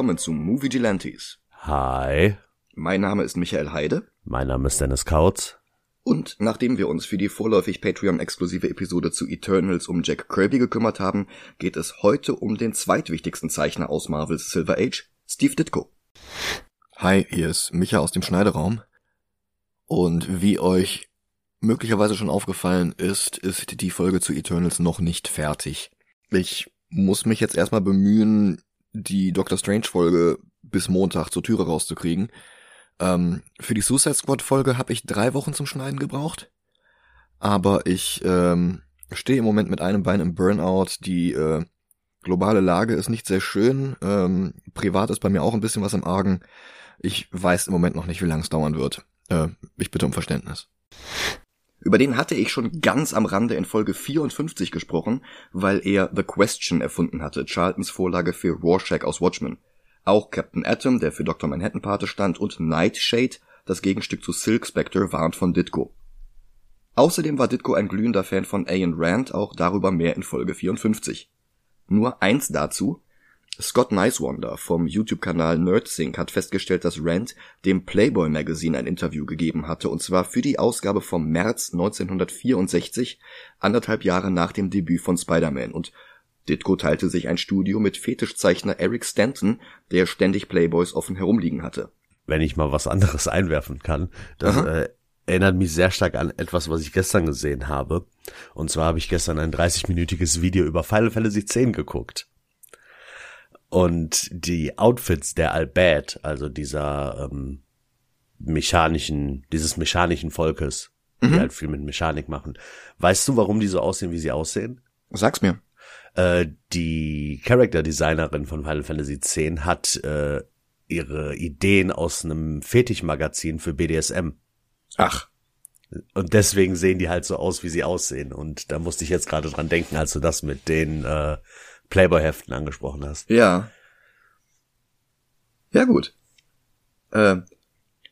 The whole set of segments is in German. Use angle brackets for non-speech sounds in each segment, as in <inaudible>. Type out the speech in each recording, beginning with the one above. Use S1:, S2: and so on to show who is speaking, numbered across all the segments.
S1: willkommen zu Movie Gelantes.
S2: Hi,
S1: Mein Name ist Michael Heide
S2: mein Name ist Dennis Kautz.
S1: und nachdem wir uns für die vorläufig Patreon-exklusive Episode zu Eternals um Jack Kirby gekümmert haben, geht es heute um den zweitwichtigsten Zeichner aus Marvels Silver Age, Steve Ditko. Hi, hier ist Micha aus dem Schneideraum. Und wie euch möglicherweise schon aufgefallen ist, ist die Folge zu Eternals noch nicht fertig. Ich muss mich jetzt erstmal bemühen, die Doctor Strange Folge bis Montag zur Türe rauszukriegen. Ähm, für die Suicide Squad Folge habe ich drei Wochen zum Schneiden gebraucht. Aber ich ähm, stehe im Moment mit einem Bein im Burnout. Die äh, globale Lage ist nicht sehr schön. Ähm, privat ist bei mir auch ein bisschen was im Argen. Ich weiß im Moment noch nicht, wie lange es dauern wird. Äh, ich bitte um Verständnis. Über den hatte ich schon ganz am Rande in Folge 54 gesprochen, weil er The Question erfunden hatte, Charltons Vorlage für Rorschach aus Watchmen. Auch Captain Atom, der für Dr. Manhattan Pate stand, und Nightshade, das Gegenstück zu Silk Spectre, waren von Ditko. Außerdem war Ditko ein glühender Fan von Ayn Rand, auch darüber mehr in Folge 54. Nur eins dazu. Scott Nicewander vom YouTube-Kanal NerdSync hat festgestellt, dass Rand dem Playboy Magazine ein Interview gegeben hatte, und zwar für die Ausgabe vom März 1964, anderthalb Jahre nach dem Debüt von Spider-Man. Und Ditko teilte sich ein Studio mit Fetischzeichner Eric Stanton, der ständig Playboys offen herumliegen hatte.
S2: Wenn ich mal was anderes <laughs> einwerfen kann, das äh, erinnert mich sehr stark an etwas, was ich gestern gesehen habe. Und zwar habe ich gestern ein 30-minütiges Video über Final Fantasy X geguckt. Und die Outfits der Albad, also dieser ähm, mechanischen, dieses mechanischen Volkes, die halt viel mit Mechanik machen. Weißt du, warum die so aussehen, wie sie aussehen?
S1: Sag's mir.
S2: Äh, die Character Designerin von Final Fantasy X hat äh, ihre Ideen aus einem Fetischmagazin für BDSM.
S1: Ach,
S2: Und deswegen sehen die halt so aus, wie sie aussehen. Und da musste ich jetzt gerade dran denken, als du das mit den äh, Playboy-Heften angesprochen hast.
S1: ja. Ja gut. Äh,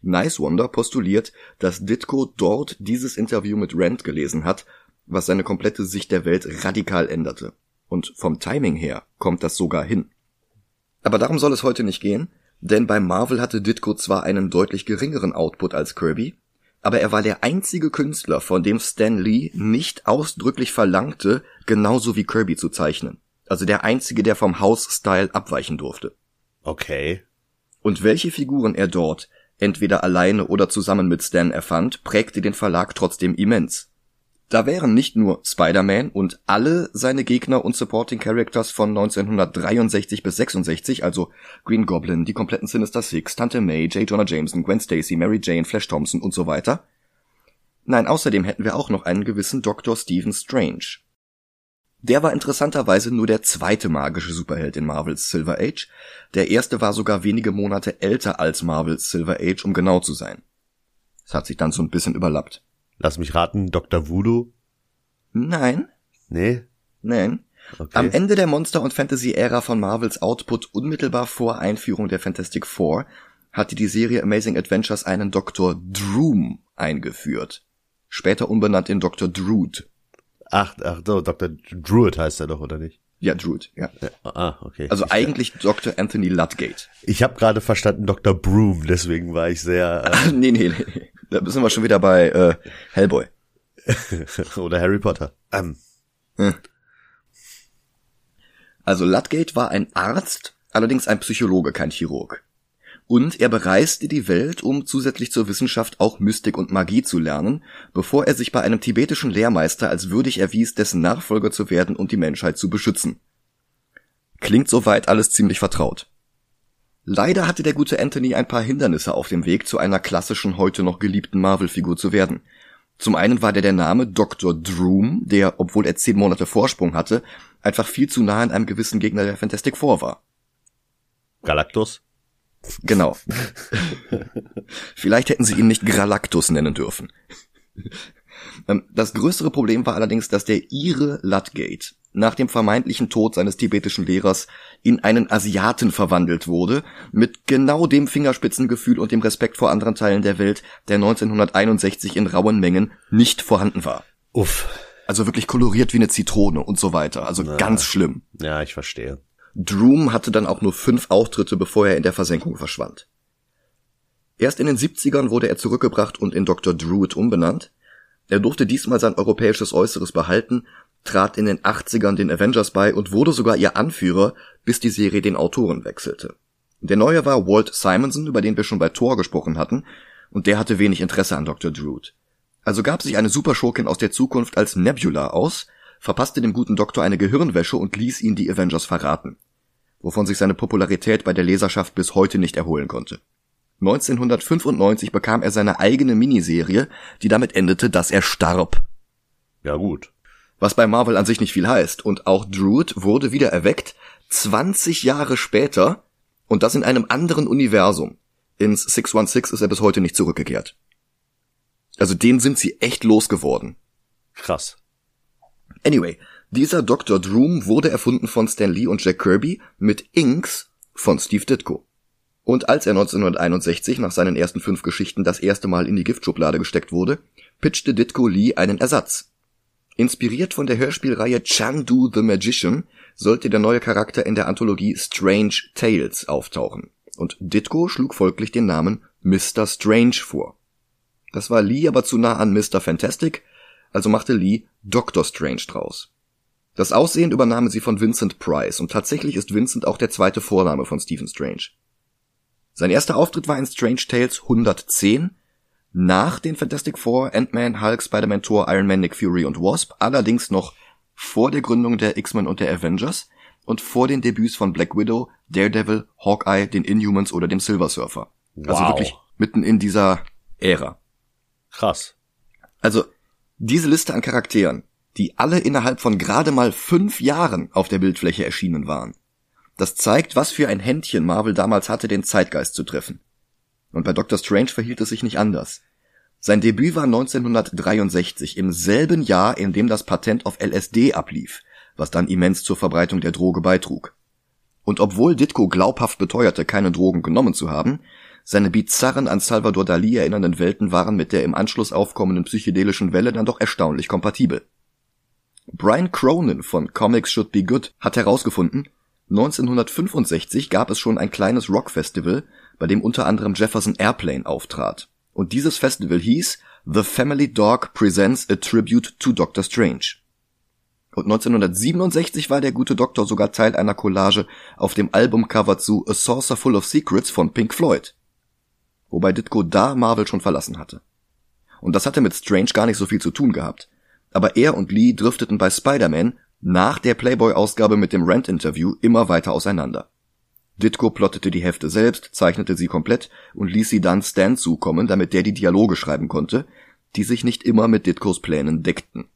S1: Nice Wonder postuliert, dass Ditko dort dieses Interview mit Rand gelesen hat, was seine komplette Sicht der Welt radikal änderte. Und vom Timing her kommt das sogar hin. Aber darum soll es heute nicht gehen, denn bei Marvel hatte Ditko zwar einen deutlich geringeren Output als Kirby, aber er war der einzige Künstler, von dem Stan Lee nicht ausdrücklich verlangte, genauso wie Kirby zu zeichnen. Also der einzige, der vom House-Style abweichen durfte.
S2: Okay.
S1: Und welche Figuren er dort, entweder alleine oder zusammen mit Stan erfand, prägte den Verlag trotzdem immens. Da wären nicht nur Spider-Man und alle seine Gegner und Supporting Characters von 1963 bis 66, also Green Goblin, die kompletten Sinister Six, Tante May, J. Jonah Jameson, Gwen Stacy, Mary Jane, Flash Thompson und so weiter. Nein, außerdem hätten wir auch noch einen gewissen Dr. Stephen Strange. Der war interessanterweise nur der zweite magische Superheld in Marvels Silver Age. Der erste war sogar wenige Monate älter als Marvels Silver Age, um genau zu sein. Es hat sich dann so ein bisschen überlappt.
S2: Lass mich raten, Dr. Voodoo?
S1: Nein,
S2: Nee?
S1: nein.
S2: Okay.
S1: Am Ende der Monster- und Fantasy-Ära von Marvels Output unmittelbar vor Einführung der Fantastic Four hatte die Serie Amazing Adventures einen Dr. Droom eingeführt. Später umbenannt in Dr. Drood.
S2: Ach, ach so, Dr. Druid heißt er doch, oder nicht?
S1: Ja, Drood, ja.
S2: Ja, ah, okay.
S1: Also
S2: ich,
S1: eigentlich Dr. Anthony Ludgate.
S2: Ich habe gerade verstanden Dr. Broom, deswegen war ich sehr... <laughs>
S1: nee, nee, nee. Da sind wir schon wieder bei äh, Hellboy.
S2: Äh, <laughs> oder Harry Potter. Ähm,
S1: Also Ludgate war ein Arzt, allerdings ein Psychologe, kein Chirurg. Und er bereiste die Welt, um zusätzlich zur Wissenschaft auch Mystik und Magie zu lernen, bevor er sich bei einem tibetischen Lehrmeister als würdig erwies, dessen Nachfolger zu werden und die Menschheit zu beschützen. Klingt soweit alles ziemlich vertraut. Leider hatte der gute Anthony ein paar Hindernisse auf dem Weg zu einer klassischen, heute noch geliebten Marvel-Figur zu werden. Zum einen war der der Name Dr. Droom, der, obwohl er zehn Monate Vorsprung hatte, einfach viel zu nah an einem gewissen Gegner der Fantastic Four war.
S2: Galactus?
S1: Genau. Vielleicht hätten sie ihn nicht Galactus nennen dürfen. Ähm, Das größere Problem war allerdings, dass der Ire Ludgate nach dem vermeintlichen Tod seines tibetischen Lehrers in einen Asiaten verwandelt wurde, mit genau dem Fingerspitzengefühl und dem Respekt vor anderen Teilen der Welt, der 1961 in rauen Mengen nicht vorhanden war.
S2: Uff.
S1: Also wirklich koloriert wie eine Zitrone und so weiter. Also ganz schlimm.
S2: Ja, ich verstehe.
S1: Droom hatte dann auch nur fünf Auftritte, bevor er in der Versenkung verschwand. Erst in den 70ern wurde er zurückgebracht und in Dr. Druid umbenannt. Er durfte diesmal sein europäisches Äußeres behalten, trat in den 80ern den Avengers bei und wurde sogar ihr Anführer, bis die Serie den Autoren wechselte. Der neue war Walt Simonson, über den wir schon bei Thor gesprochen hatten, und der hatte wenig Interesse an Dr. Druid. Also gab sich eine Superschurkin aus der Zukunft als Nebula aus, verpasste dem guten Doktor eine Gehirnwäsche und ließ ihn die Avengers verraten, wovon sich seine Popularität bei der Leserschaft bis heute nicht erholen konnte. 1995 bekam er seine eigene Miniserie, die damit endete, dass er starb.
S2: Ja gut.
S1: Was bei Marvel an sich nicht viel heißt. Und auch Druid wurde wieder erweckt, 20 Jahre später, und das in einem anderen Universum. Ins 616 ist er bis heute nicht zurückgekehrt. Also den sind sie echt losgeworden.
S2: Krass.
S1: Anyway, dieser Dr. Droom wurde erfunden von Stan Lee und Jack Kirby mit Inks von Steve Ditko. Und als er 1961 nach seinen ersten fünf Geschichten das erste Mal in die Giftschublade gesteckt wurde, pitchte Ditko Lee einen Ersatz. Inspiriert von der Hörspielreihe Chandu the Magician sollte der neue Charakter in der Anthologie Strange Tales auftauchen. Und Ditko schlug folglich den Namen Mr. Strange vor. Das war Lee aber zu nah an Mr. Fantastic, also machte Lee Dr. Strange draus. Das Aussehen übernahmen sie von Vincent Price und tatsächlich ist Vincent auch der zweite Vorname von Stephen Strange. Sein erster Auftritt war in Strange Tales 110, nach den Fantastic Four, Ant-Man, Hulk, Spider-Man, Thor, Iron Man, Nick Fury und Wasp, allerdings noch vor der Gründung der X-Men und der Avengers und vor den Debüts von Black Widow, Daredevil, Hawkeye, den Inhumans oder dem Silver Surfer. Also wow. Also wirklich mitten in dieser Ära.
S2: Krass.
S1: Also diese Liste an Charakteren, die alle innerhalb von gerade mal fünf Jahren auf der Bildfläche erschienen waren, das zeigt, was für ein Händchen Marvel damals hatte, den Zeitgeist zu treffen. Und bei Doctor Strange verhielt es sich nicht anders. Sein Debüt war 1963, im selben Jahr, in dem das Patent auf LSD ablief, was dann immens zur Verbreitung der Droge beitrug. Und obwohl Ditko glaubhaft beteuerte, keine Drogen genommen zu haben, seine bizarren an Salvador Dali erinnernden Welten waren mit der im Anschluss aufkommenden psychedelischen Welle dann doch erstaunlich kompatibel. Brian Cronin von Comics Should Be Good hat herausgefunden, 1965 gab es schon ein kleines Rockfestival, bei dem unter anderem Jefferson Airplane auftrat. Und dieses Festival hieß The Family Dog Presents a Tribute to Doctor Strange. Und 1967 war der gute Doktor sogar Teil einer Collage auf dem Albumcover zu A Saucer Full of Secrets von Pink Floyd. Wobei Ditko da Marvel schon verlassen hatte. Und das hatte mit Strange gar nicht so viel zu tun gehabt. Aber er und Lee drifteten bei Spider-Man nach der Playboy-Ausgabe mit dem Rant-Interview immer weiter auseinander. Ditko plottete die Hefte selbst, zeichnete sie komplett und ließ sie dann Stan zukommen, damit der die Dialoge schreiben konnte, die sich nicht immer mit Ditkos Plänen deckten.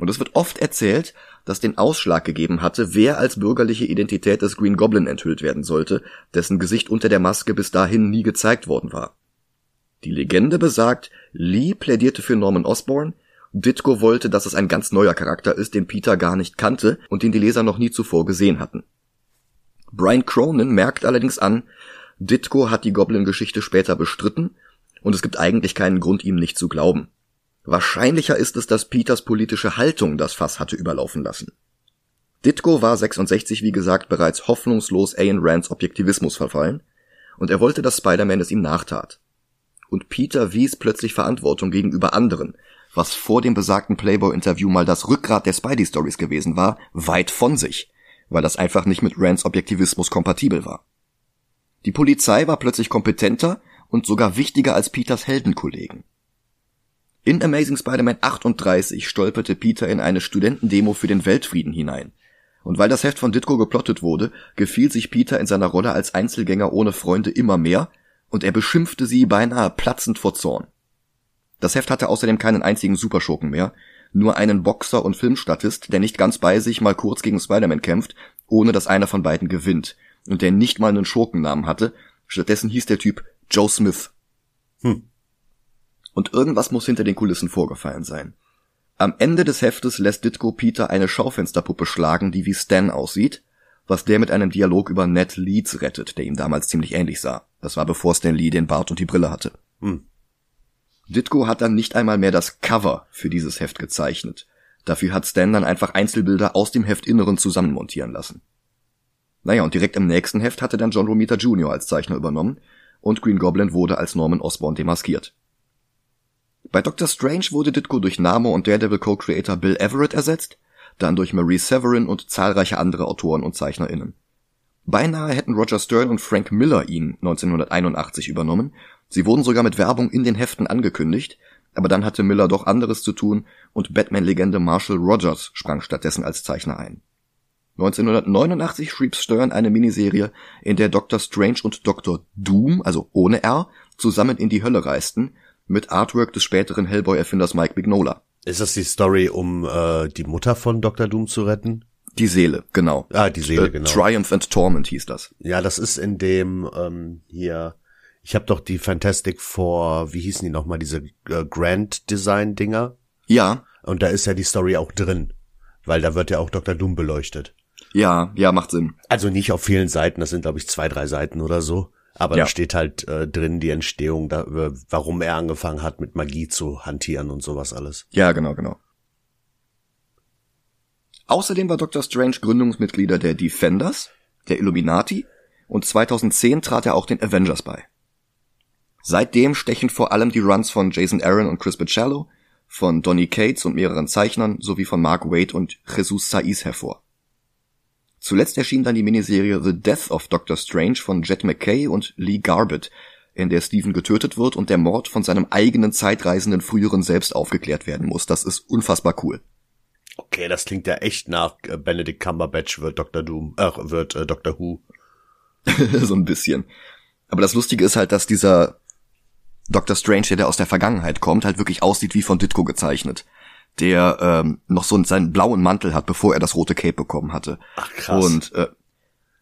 S1: Und es wird oft erzählt, dass den Ausschlag gegeben hatte, wer als bürgerliche Identität des Green Goblin enthüllt werden sollte, dessen Gesicht unter der Maske bis dahin nie gezeigt worden war. Die Legende besagt, Lee plädierte für Norman Osborn, Ditko wollte, dass es ein ganz neuer Charakter ist, den Peter gar nicht kannte und den die Leser noch nie zuvor gesehen hatten. Brian Cronin merkt allerdings an, Ditko hat die Goblin-Geschichte später bestritten und es gibt eigentlich keinen Grund, ihm nicht zu glauben. Wahrscheinlicher ist es, dass Peters politische Haltung das Fass hatte überlaufen lassen. Ditko war 66, wie gesagt, bereits hoffnungslos Ayn Rands Objektivismus verfallen und er wollte, dass Spider-Man es ihm nachtat. Und Peter wies plötzlich Verantwortung gegenüber anderen, was vor dem besagten Playboy-Interview mal das Rückgrat der Spidey-Stories gewesen war, weit von sich, weil das einfach nicht mit Rands Objektivismus kompatibel war. Die Polizei war plötzlich kompetenter und sogar wichtiger als Peters Heldenkollegen. In Amazing Spider-Man 38 stolperte Peter in eine Studentendemo für den Weltfrieden hinein. Und weil das Heft von Ditko geplottet wurde, gefiel sich Peter in seiner Rolle als Einzelgänger ohne Freunde immer mehr und er beschimpfte sie beinahe platzend vor Zorn. Das Heft hatte außerdem keinen einzigen Superschurken mehr, nur einen Boxer und Filmstatist, der nicht ganz bei sich mal kurz gegen Spider-Man kämpft, ohne dass einer von beiden gewinnt, und der nicht mal einen Schurkennamen hatte, stattdessen hieß der Typ Joe Smith. Hm. Und irgendwas muss hinter den Kulissen vorgefallen sein. Am Ende des Heftes lässt Ditko Peter eine Schaufensterpuppe schlagen, die wie Stan aussieht, was der mit einem Dialog über Ned Leeds rettet, der ihm damals ziemlich ähnlich sah. Das war bevor Stan Lee den Bart und die Brille hatte. Hm. Ditko hat dann nicht einmal mehr das Cover für dieses Heft gezeichnet. Dafür hat Stan dann einfach Einzelbilder aus dem Heftinneren zusammenmontieren lassen. Naja, und direkt im nächsten Heft hatte dann John Romita Jr. als Zeichner übernommen und Green Goblin wurde als Norman Osborn demaskiert. Bei Doctor Strange wurde Ditko durch Namo und Daredevil Co-Creator Bill Everett ersetzt, dann durch Marie Severin und zahlreiche andere Autoren und ZeichnerInnen. Beinahe hätten Roger Stern und Frank Miller ihn 1981 übernommen, sie wurden sogar mit Werbung in den Heften angekündigt, aber dann hatte Miller doch anderes zu tun und Batman-Legende Marshall Rogers sprang stattdessen als Zeichner ein. 1989 schrieb Stern eine Miniserie, in der Dr. Strange und Dr. Doom, also ohne R, zusammen in die Hölle reisten, mit Artwork des späteren Hellboy-Erfinders Mike Mignola.
S2: Ist das die Story, um äh, die Mutter von Dr. Doom zu retten?
S1: Die Seele, genau.
S2: Ah, die Seele,
S1: äh,
S2: genau.
S1: Triumph and Torment hieß das.
S2: Ja, das ist in dem ähm, hier. Ich habe doch die Fantastic Four, wie hießen die nochmal, diese äh, Grand Design Dinger.
S1: Ja,
S2: Und da ist ja die Story auch drin, weil da wird ja auch Dr. Doom beleuchtet.
S1: ja, ja, macht Sinn.
S2: Also nicht auf vielen Seiten, das sind glaube ich zwei, drei Seiten oder so. Aber
S1: Ja.
S2: da steht halt äh, drin die Entstehung, da, äh, warum er angefangen hat, mit Magie zu hantieren und sowas alles.
S1: Ja, genau, genau. Außerdem war Dr. Strange Gründungsmitglieder der Defenders, der Illuminati und 2010 trat er auch den Avengers bei. Seitdem stechen vor allem die Runs von Jason Aaron und Chris Bichello, von Donny Cates und mehreren Zeichnern sowie von Mark Waid und Jesus Saiz hervor. Zuletzt erschien dann die Miniserie The Death of Doctor Strange von Jet McKay und Lee Garbett, in der Steven getötet wird und der Mord von seinem eigenen zeitreisenden früheren Selbst aufgeklärt werden muss. Das ist unfassbar cool.
S2: Okay, das klingt ja echt nach äh, Benedict Cumberbatch wird Dr. Doom, äh, wird äh, Dr. Who. <laughs>
S1: so ein bisschen. Aber das Lustige ist halt, dass dieser Dr. Strange, der, aus der Vergangenheit kommt, halt wirklich aussieht wie von Ditko gezeichnet. Der ähm, noch so seinen blauen Mantel hat, bevor er das rote Cape bekommen hatte.
S2: Ach krass.
S1: Und äh,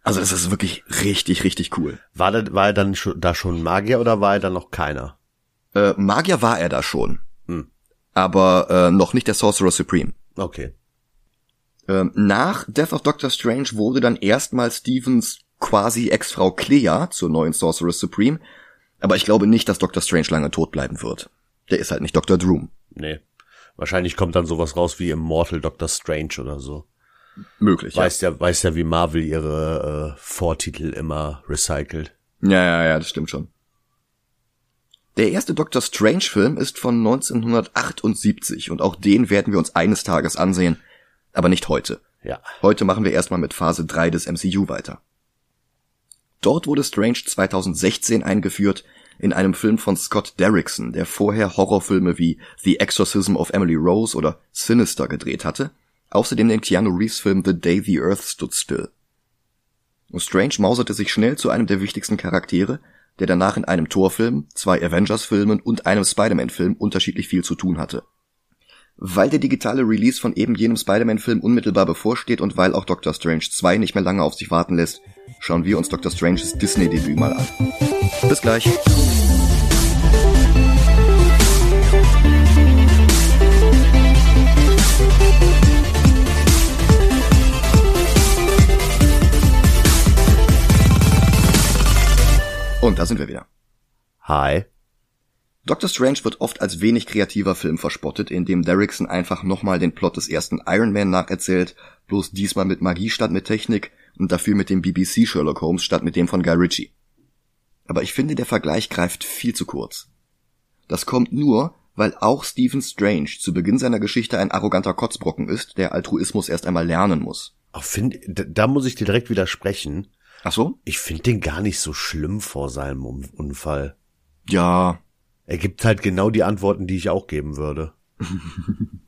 S1: also das ist wirklich richtig, richtig cool.
S2: War, da, war er dann schon, da schon Magier oder war er dann noch keiner?
S1: Äh, Magier war er da schon.
S2: Hm.
S1: Aber äh, noch nicht der Sorcerer Supreme.
S2: Okay.
S1: Ähm, nach Death of Doctor Strange wurde dann erstmal Stevens quasi Ex-Frau Clea zur neuen Sorceress Supreme, aber ich glaube nicht, dass Doctor Strange lange tot bleiben wird. Der ist halt nicht Dr. Droom.
S2: Nee. Wahrscheinlich kommt dann sowas raus wie Immortal Doctor Strange oder so.
S1: Möglich,
S2: Weiß ja, weiß ja, wie Marvel ihre äh, Vortitel immer recycelt.
S1: ja. Ja, ja, ja, das stimmt schon. Der erste Doctor Strange-Film ist von 1978 und auch den werden wir uns eines Tages ansehen, aber nicht heute.
S2: Ja.
S1: Heute machen wir erstmal mit Phase 3 des MCU weiter. Dort wurde Strange 2016 eingeführt in einem Film von Scott Derrickson, der vorher Horrorfilme wie The Exorcism of Emily Rose oder Sinister gedreht hatte, außerdem den Keanu Reeves Film The Day the Earth Stood Still. Strange mauserte sich schnell zu einem der wichtigsten Charaktere, der danach in einem Torfilm, zwei Avengers-Filmen und einem Spider-Man-Film unterschiedlich viel zu tun hatte. Weil der digitale Release von eben jenem Spider-Man-Film unmittelbar bevorsteht und weil auch Doctor Strange 2 nicht mehr lange auf sich warten lässt, schauen wir uns Doctor Stranges Disney-Debüt mal an. Bis gleich. Und da sind wir wieder.
S2: Hi.
S1: Doctor Strange wird oft als wenig kreativer Film verspottet, in dem Derrickson einfach nochmal den Plot des ersten Iron Man nacherzählt, bloß diesmal mit Magie statt mit Technik und dafür mit dem BBC Sherlock Holmes statt mit dem von Guy Ritchie. Aber ich finde, der Vergleich greift viel zu kurz. Das kommt nur, weil auch Stephen Strange zu Beginn seiner Geschichte ein arroganter Kotzbrocken ist, der Altruismus erst einmal lernen muss.
S2: Ach, find, da, muss ich dir direkt widersprechen.
S1: Ach so?
S2: Ich finde den gar nicht so schlimm vor seinem Un Unfall.
S1: Ja,
S2: Er gibt halt genau die Antworten, die ich auch geben würde. <laughs>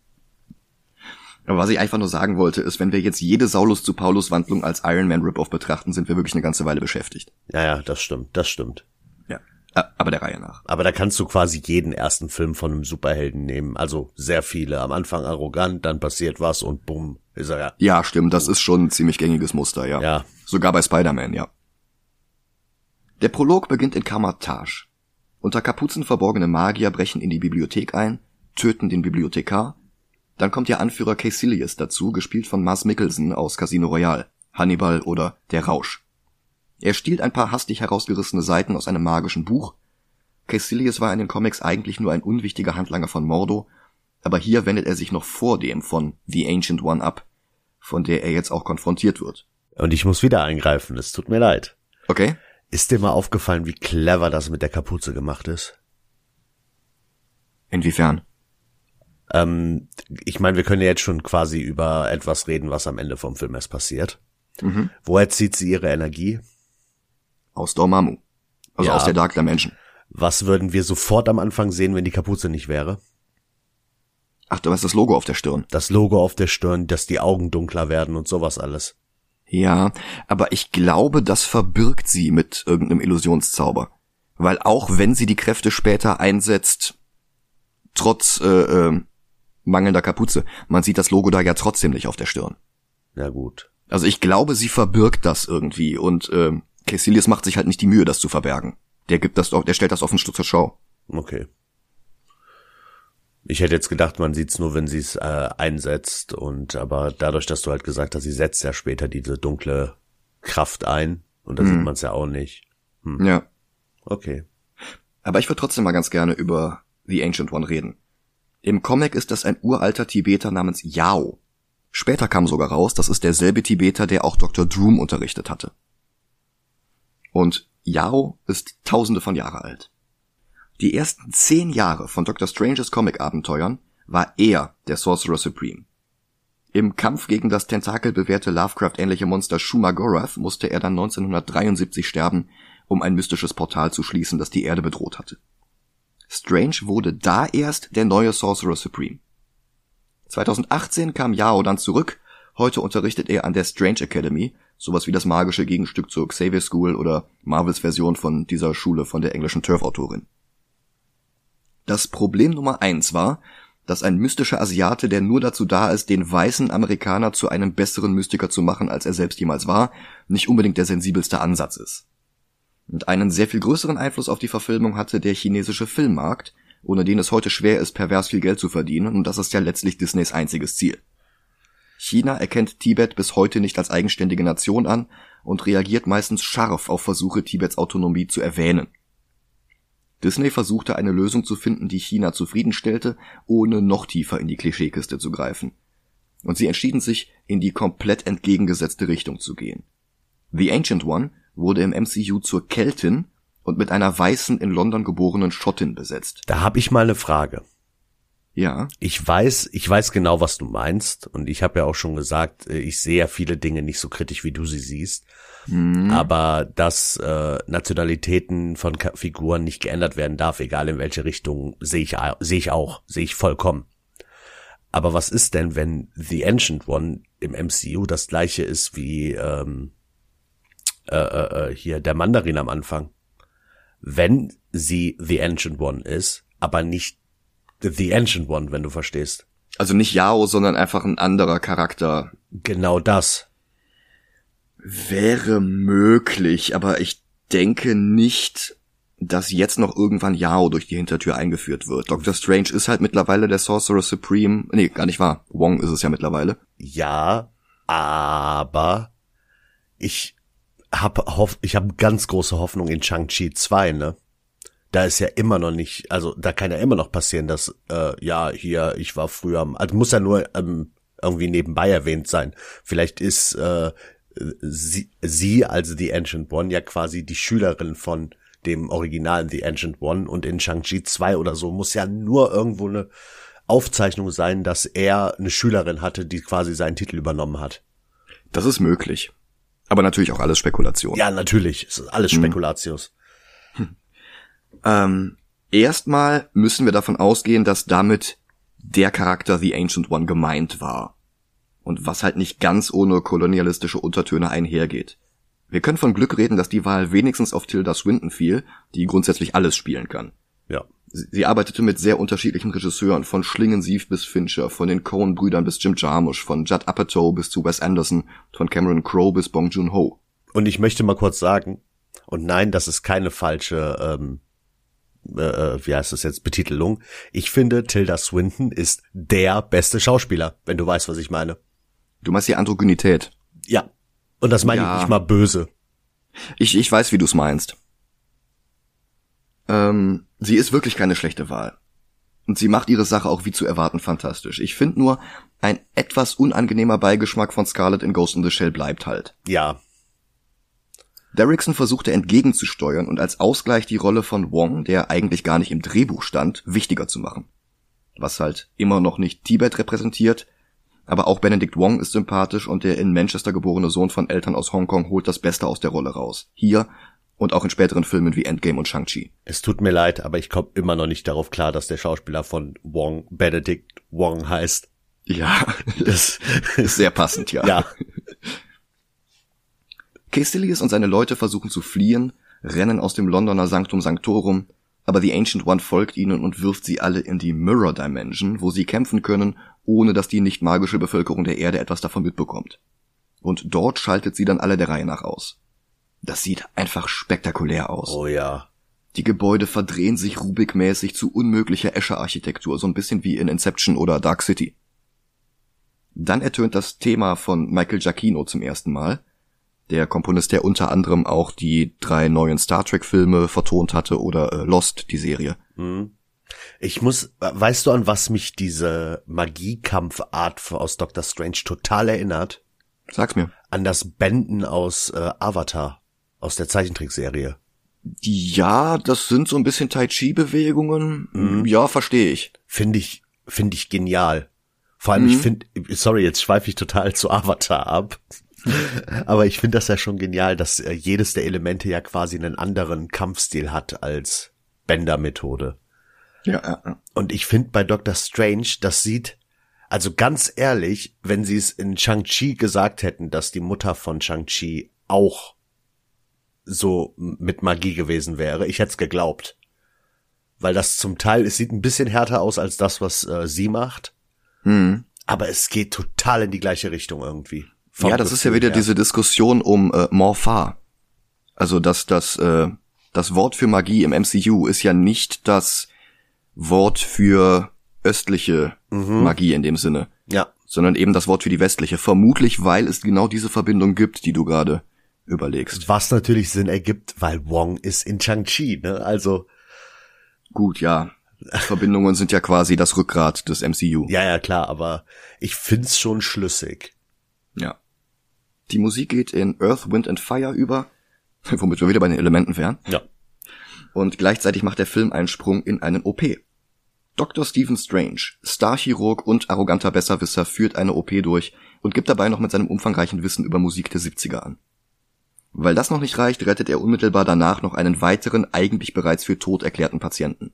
S1: aber was ich einfach nur sagen wollte, ist, wenn wir jetzt jede Saulus zu Paulus Wandlung als Iron Man Rip-Off betrachten, sind wir wirklich eine ganze Weile beschäftigt.
S2: Ja, ja, das stimmt, das stimmt.
S1: Ja. Aber der Reihe nach.
S2: Aber da kannst du quasi jeden ersten Film von einem Superhelden nehmen. Also sehr viele. Am Anfang arrogant, dann passiert was und bumm, ist er ja.
S1: Ja, stimmt, das ist schon ein ziemlich gängiges Muster, ja.
S2: Ja.
S1: Sogar bei Spider-Man, ja. Der Prolog beginnt in Kamar-Taj. Unter Kapuzen verborgene Magier brechen in die Bibliothek ein, töten den Bibliothekar. Dann kommt ihr Anführer Caecilius dazu, gespielt von Mars Mikkelsen aus Casino Royale, Hannibal oder Der Rausch. Er stiehlt ein paar hastig herausgerissene Seiten aus einem magischen Buch. Caecilius war in den Comics eigentlich nur ein unwichtiger Handlanger von Mordo, aber hier wendet er sich noch vor dem von The Ancient One ab, von der er jetzt auch konfrontiert wird.
S2: Und ich muss wieder eingreifen, es tut mir leid.
S1: Okay.
S2: Ist dir mal aufgefallen, wie clever das mit der Kapuze gemacht ist?
S1: Inwiefern?
S2: Ähm, ich meine, wir können ja jetzt schon quasi über etwas reden, was am Ende vom Film erst passiert.
S1: Mhm.
S2: Woher zieht sie ihre Energie?
S1: Aus Dormammu. Also
S2: Ja.
S1: aus der Dark Dimension.
S2: Was würden wir sofort am Anfang sehen, wenn die Kapuze nicht wäre?
S1: Ach, du hast das Logo auf der Stirn.
S2: Das Logo auf der Stirn, dass die Augen dunkler werden und sowas alles.
S1: Ja, aber ich glaube, das verbirgt sie mit irgendeinem Illusionszauber. Weil auch wenn sie die Kräfte später einsetzt, trotz äh, äh, mangelnder Kapuze, man sieht das Logo da ja trotzdem nicht auf der Stirn.
S2: Na gut.
S1: Also ich glaube, sie verbirgt das irgendwie und äh, Caecilius macht sich halt nicht die Mühe, das zu verbergen. Der gibt das, der stellt das offen zur Schau.
S2: Okay. Ich hätte jetzt gedacht, man sieht's nur, wenn sie es äh, einsetzt und aber dadurch, dass du halt gesagt hast, sie setzt ja später diese dunkle Kraft ein und da sieht man es ja auch nicht.
S1: Ja.
S2: Okay.
S1: Aber ich würde trotzdem mal ganz gerne über The Ancient One reden. Im Comic ist das ein uralter Tibeter namens Yao. Später kam sogar raus, das ist derselbe Tibeter, der auch Dr. Droom unterrichtet hatte. Und Yao ist tausende von Jahre alt. Die ersten zehn Jahre von Dr. Stranges Comic-Abenteuern war er der Sorcerer Supreme. Im Kampf gegen das tentakelbewehrte Lovecraft-ähnliche Monster Shumagorath musste er dann 1973 sterben, um ein mystisches Portal zu schließen, das die Erde bedroht hatte. Strange wurde da erst der neue Sorcerer Supreme. 2018 kam Yao dann zurück, heute unterrichtet er an der Strange Academy, sowas wie das magische Gegenstück zur Xavier School oder Marvels Version von dieser Schule von der englischen Turf-Autorin. Das Problem Nummer eins war, dass ein mystischer Asiate, der nur dazu da ist, den weißen Amerikaner zu einem besseren Mystiker zu machen, als er selbst jemals war, nicht unbedingt der sensibelste Ansatz ist. Und einen sehr viel größeren Einfluss auf die Verfilmung hatte der chinesische Filmmarkt, ohne den es heute schwer ist, pervers viel Geld zu verdienen, und das ist ja letztlich Disneys einziges Ziel. China erkennt Tibet bis heute nicht als eigenständige Nation an und reagiert meistens scharf auf Versuche, Tibets Autonomie zu erwähnen. Disney versuchte eine Lösung zu finden, die China zufriedenstellte, ohne noch tiefer in die Klischeekiste zu greifen. Und sie entschieden sich, in die komplett entgegengesetzte Richtung zu gehen. The Ancient One wurde im MCU zur Keltin und mit einer weißen in London geborenen Schottin besetzt.
S2: Da habe ich mal eine Frage.
S1: Ja,
S2: Ich weiß, ich weiß genau, was du meinst und ich habe ja auch schon gesagt, äh, ich sehe ja viele Dinge nicht so kritisch, wie du sie siehst. Aber dass äh, Nationalitäten von Figuren nicht geändert werden darf, egal in welche Richtung, sehe ich, sehe ich auch, sehe ich vollkommen. Aber was ist denn, wenn The Ancient One im MCU das gleiche ist wie ähm, äh, äh, äh, hier der Mandarin am Anfang? Wenn sie The Ancient One ist, aber nicht The Ancient One, wenn du verstehst.
S1: also nicht Yao, sondern einfach ein anderer Charakter.
S2: Genau das.
S1: Wäre möglich, aber ich denke nicht, dass jetzt noch irgendwann Yao durch die Hintertür eingeführt wird. Doctor Strange ist halt mittlerweile der Sorcerer Supreme. Nee, gar nicht wahr. Wong ist es ja mittlerweile.
S2: Ja, aber ich hab hoff, ich habe ganz große Hoffnung in Shang-Chi 2, ne? Da ist ja immer noch nicht, also da kann ja immer noch passieren, dass äh, ja hier ich war früher, also muss ja nur ähm, irgendwie nebenbei erwähnt sein. Vielleicht ist äh, sie, sie also die Ancient One ja quasi die Schülerin von dem originalen The Ancient One und in Shang-Chi 2 oder so muss ja nur irgendwo eine Aufzeichnung sein, dass er eine Schülerin hatte, die quasi seinen Titel übernommen hat.
S1: Das ist möglich. Aber natürlich auch alles Spekulation.
S2: Ja, natürlich. Es ist alles Spekulatius.
S1: Ähm, erstmal müssen wir davon ausgehen, dass damit der Charakter The Ancient One gemeint war. Und was halt nicht ganz ohne kolonialistische Untertöne einhergeht. Wir können von Glück reden, dass die Wahl wenigstens auf Tilda Swinton fiel, die grundsätzlich alles spielen kann.
S2: Ja.
S1: Sie arbeitete mit sehr unterschiedlichen Regisseuren, von Schlingensief bis Fincher, von den Coen-Brüdern bis Jim Jarmusch, von Judd Apatow bis zu Wes Anderson, von Cameron Crowe bis Bong Joon-ho.
S2: Und ich möchte mal kurz sagen, und nein, das ist keine falsche, ähm, äh, äh, wie heißt das jetzt, Betitelung. Ich finde, Tilda Swinton ist der beste Schauspieler, wenn du weißt, was ich meine.
S1: Du meinst die Androgynität.
S2: Ja. Und das meine
S1: Ja.
S2: ich nicht mal böse.
S1: Ich, ich weiß, wie du's meinst. Ähm, sie ist wirklich keine schlechte Wahl. Und sie macht ihre Sache auch wie zu erwarten fantastisch. Ich finde nur, ein etwas unangenehmer Beigeschmack von Scarlett in Ghost in the Shell bleibt halt.
S2: Ja.
S1: Derrickson versuchte entgegenzusteuern und als Ausgleich die Rolle von Wong, der eigentlich gar nicht im Drehbuch stand, wichtiger zu machen. Was halt immer noch nicht Tibet repräsentiert, aber auch Benedict Wong ist sympathisch und der in Manchester geborene Sohn von Eltern aus Hongkong holt das Beste aus der Rolle raus. Hier und auch in späteren Filmen wie Endgame und Shang-Chi.
S2: Es tut mir leid, aber ich komme immer noch nicht darauf klar, dass der Schauspieler von Wong Benedict Wong heißt.
S1: Ja, das ist <laughs> sehr passend, ja.
S2: Ja.
S1: Caecilius und seine Leute versuchen zu fliehen, rennen aus dem Londoner Sanctum Sanctorum, aber The Ancient One folgt ihnen und wirft sie alle in die Mirror Dimension, wo sie kämpfen können, ohne dass die nicht magische Bevölkerung der Erde etwas davon mitbekommt. Und dort schaltet sie dann alle der Reihe nach aus. Das sieht einfach spektakulär aus.
S2: Oh ja.
S1: Die Gebäude verdrehen sich Rubik-mäßig zu unmöglicher Escher-Architektur, so ein bisschen wie in Inception oder Dark City. Dann ertönt das Thema von Michael Giacchino zum ersten Mal. Der Komponist, der unter anderem auch die drei neuen Star Trek Filme vertont hatte oder äh, Lost, die Serie.
S2: Hm. Ich muss, weißt du, an was mich diese Magiekampfart aus Doctor Strange total erinnert?
S1: Sag's mir.
S2: An das Bänden aus äh, Avatar, aus der Zeichentrickserie.
S1: Ja, das sind so ein bisschen Tai Chi Bewegungen.
S2: Mhm.
S1: Ja, verstehe ich.
S2: Finde ich, finde ich genial. Vor allem,
S1: Mhm.
S2: ich finde, sorry, jetzt schweife ich total zu Avatar ab. <laughs> Aber ich finde das ja schon genial, dass äh, jedes der Elemente ja quasi einen anderen Kampfstil hat als Bändermethode.
S1: Ja.
S2: Und ich finde bei Doctor Strange, das sieht, also ganz ehrlich, wenn sie es in Shang-Chi gesagt hätten, dass die Mutter von Shang-Chi auch so mit Magie gewesen wäre, ich hätte es geglaubt. Weil das zum Teil, es sieht ein bisschen härter aus als das, was äh, sie macht,
S1: Hm.
S2: aber es geht total in die gleiche Richtung irgendwie.
S1: Ja, das ist ja
S2: Gefühl
S1: wieder
S2: her.
S1: diese Diskussion um äh, Morpha. Also dass das äh, das Wort für Magie im MCU ist ja nicht das Wort für östliche
S2: Mhm.
S1: Magie in dem Sinne,
S2: Ja,
S1: sondern eben das Wort für die westliche. Vermutlich, weil es genau diese Verbindung gibt, die du gerade überlegst.
S2: was natürlich Sinn ergibt, weil Wong ist in Shang-Chi, ne? Also,
S1: Gut, ja. Verbindungen sind ja quasi das Rückgrat des MCU.
S2: ja, ja, klar, aber ich find's schon schlüssig.
S1: Ja. Die Musik geht in Earth, Wind and Fire über, <laughs> womit wir wieder bei den Elementen wären.
S2: Ja.
S1: Und gleichzeitig macht der Film einen Sprung in einen OP. Dr. Stephen Strange, Starchirurg und arroganter Besserwisser, führt eine OP durch und gibt dabei noch mit seinem umfangreichen Wissen über Musik der 70er an. Weil das noch nicht reicht, rettet er unmittelbar danach noch einen weiteren, eigentlich bereits für tot erklärten Patienten.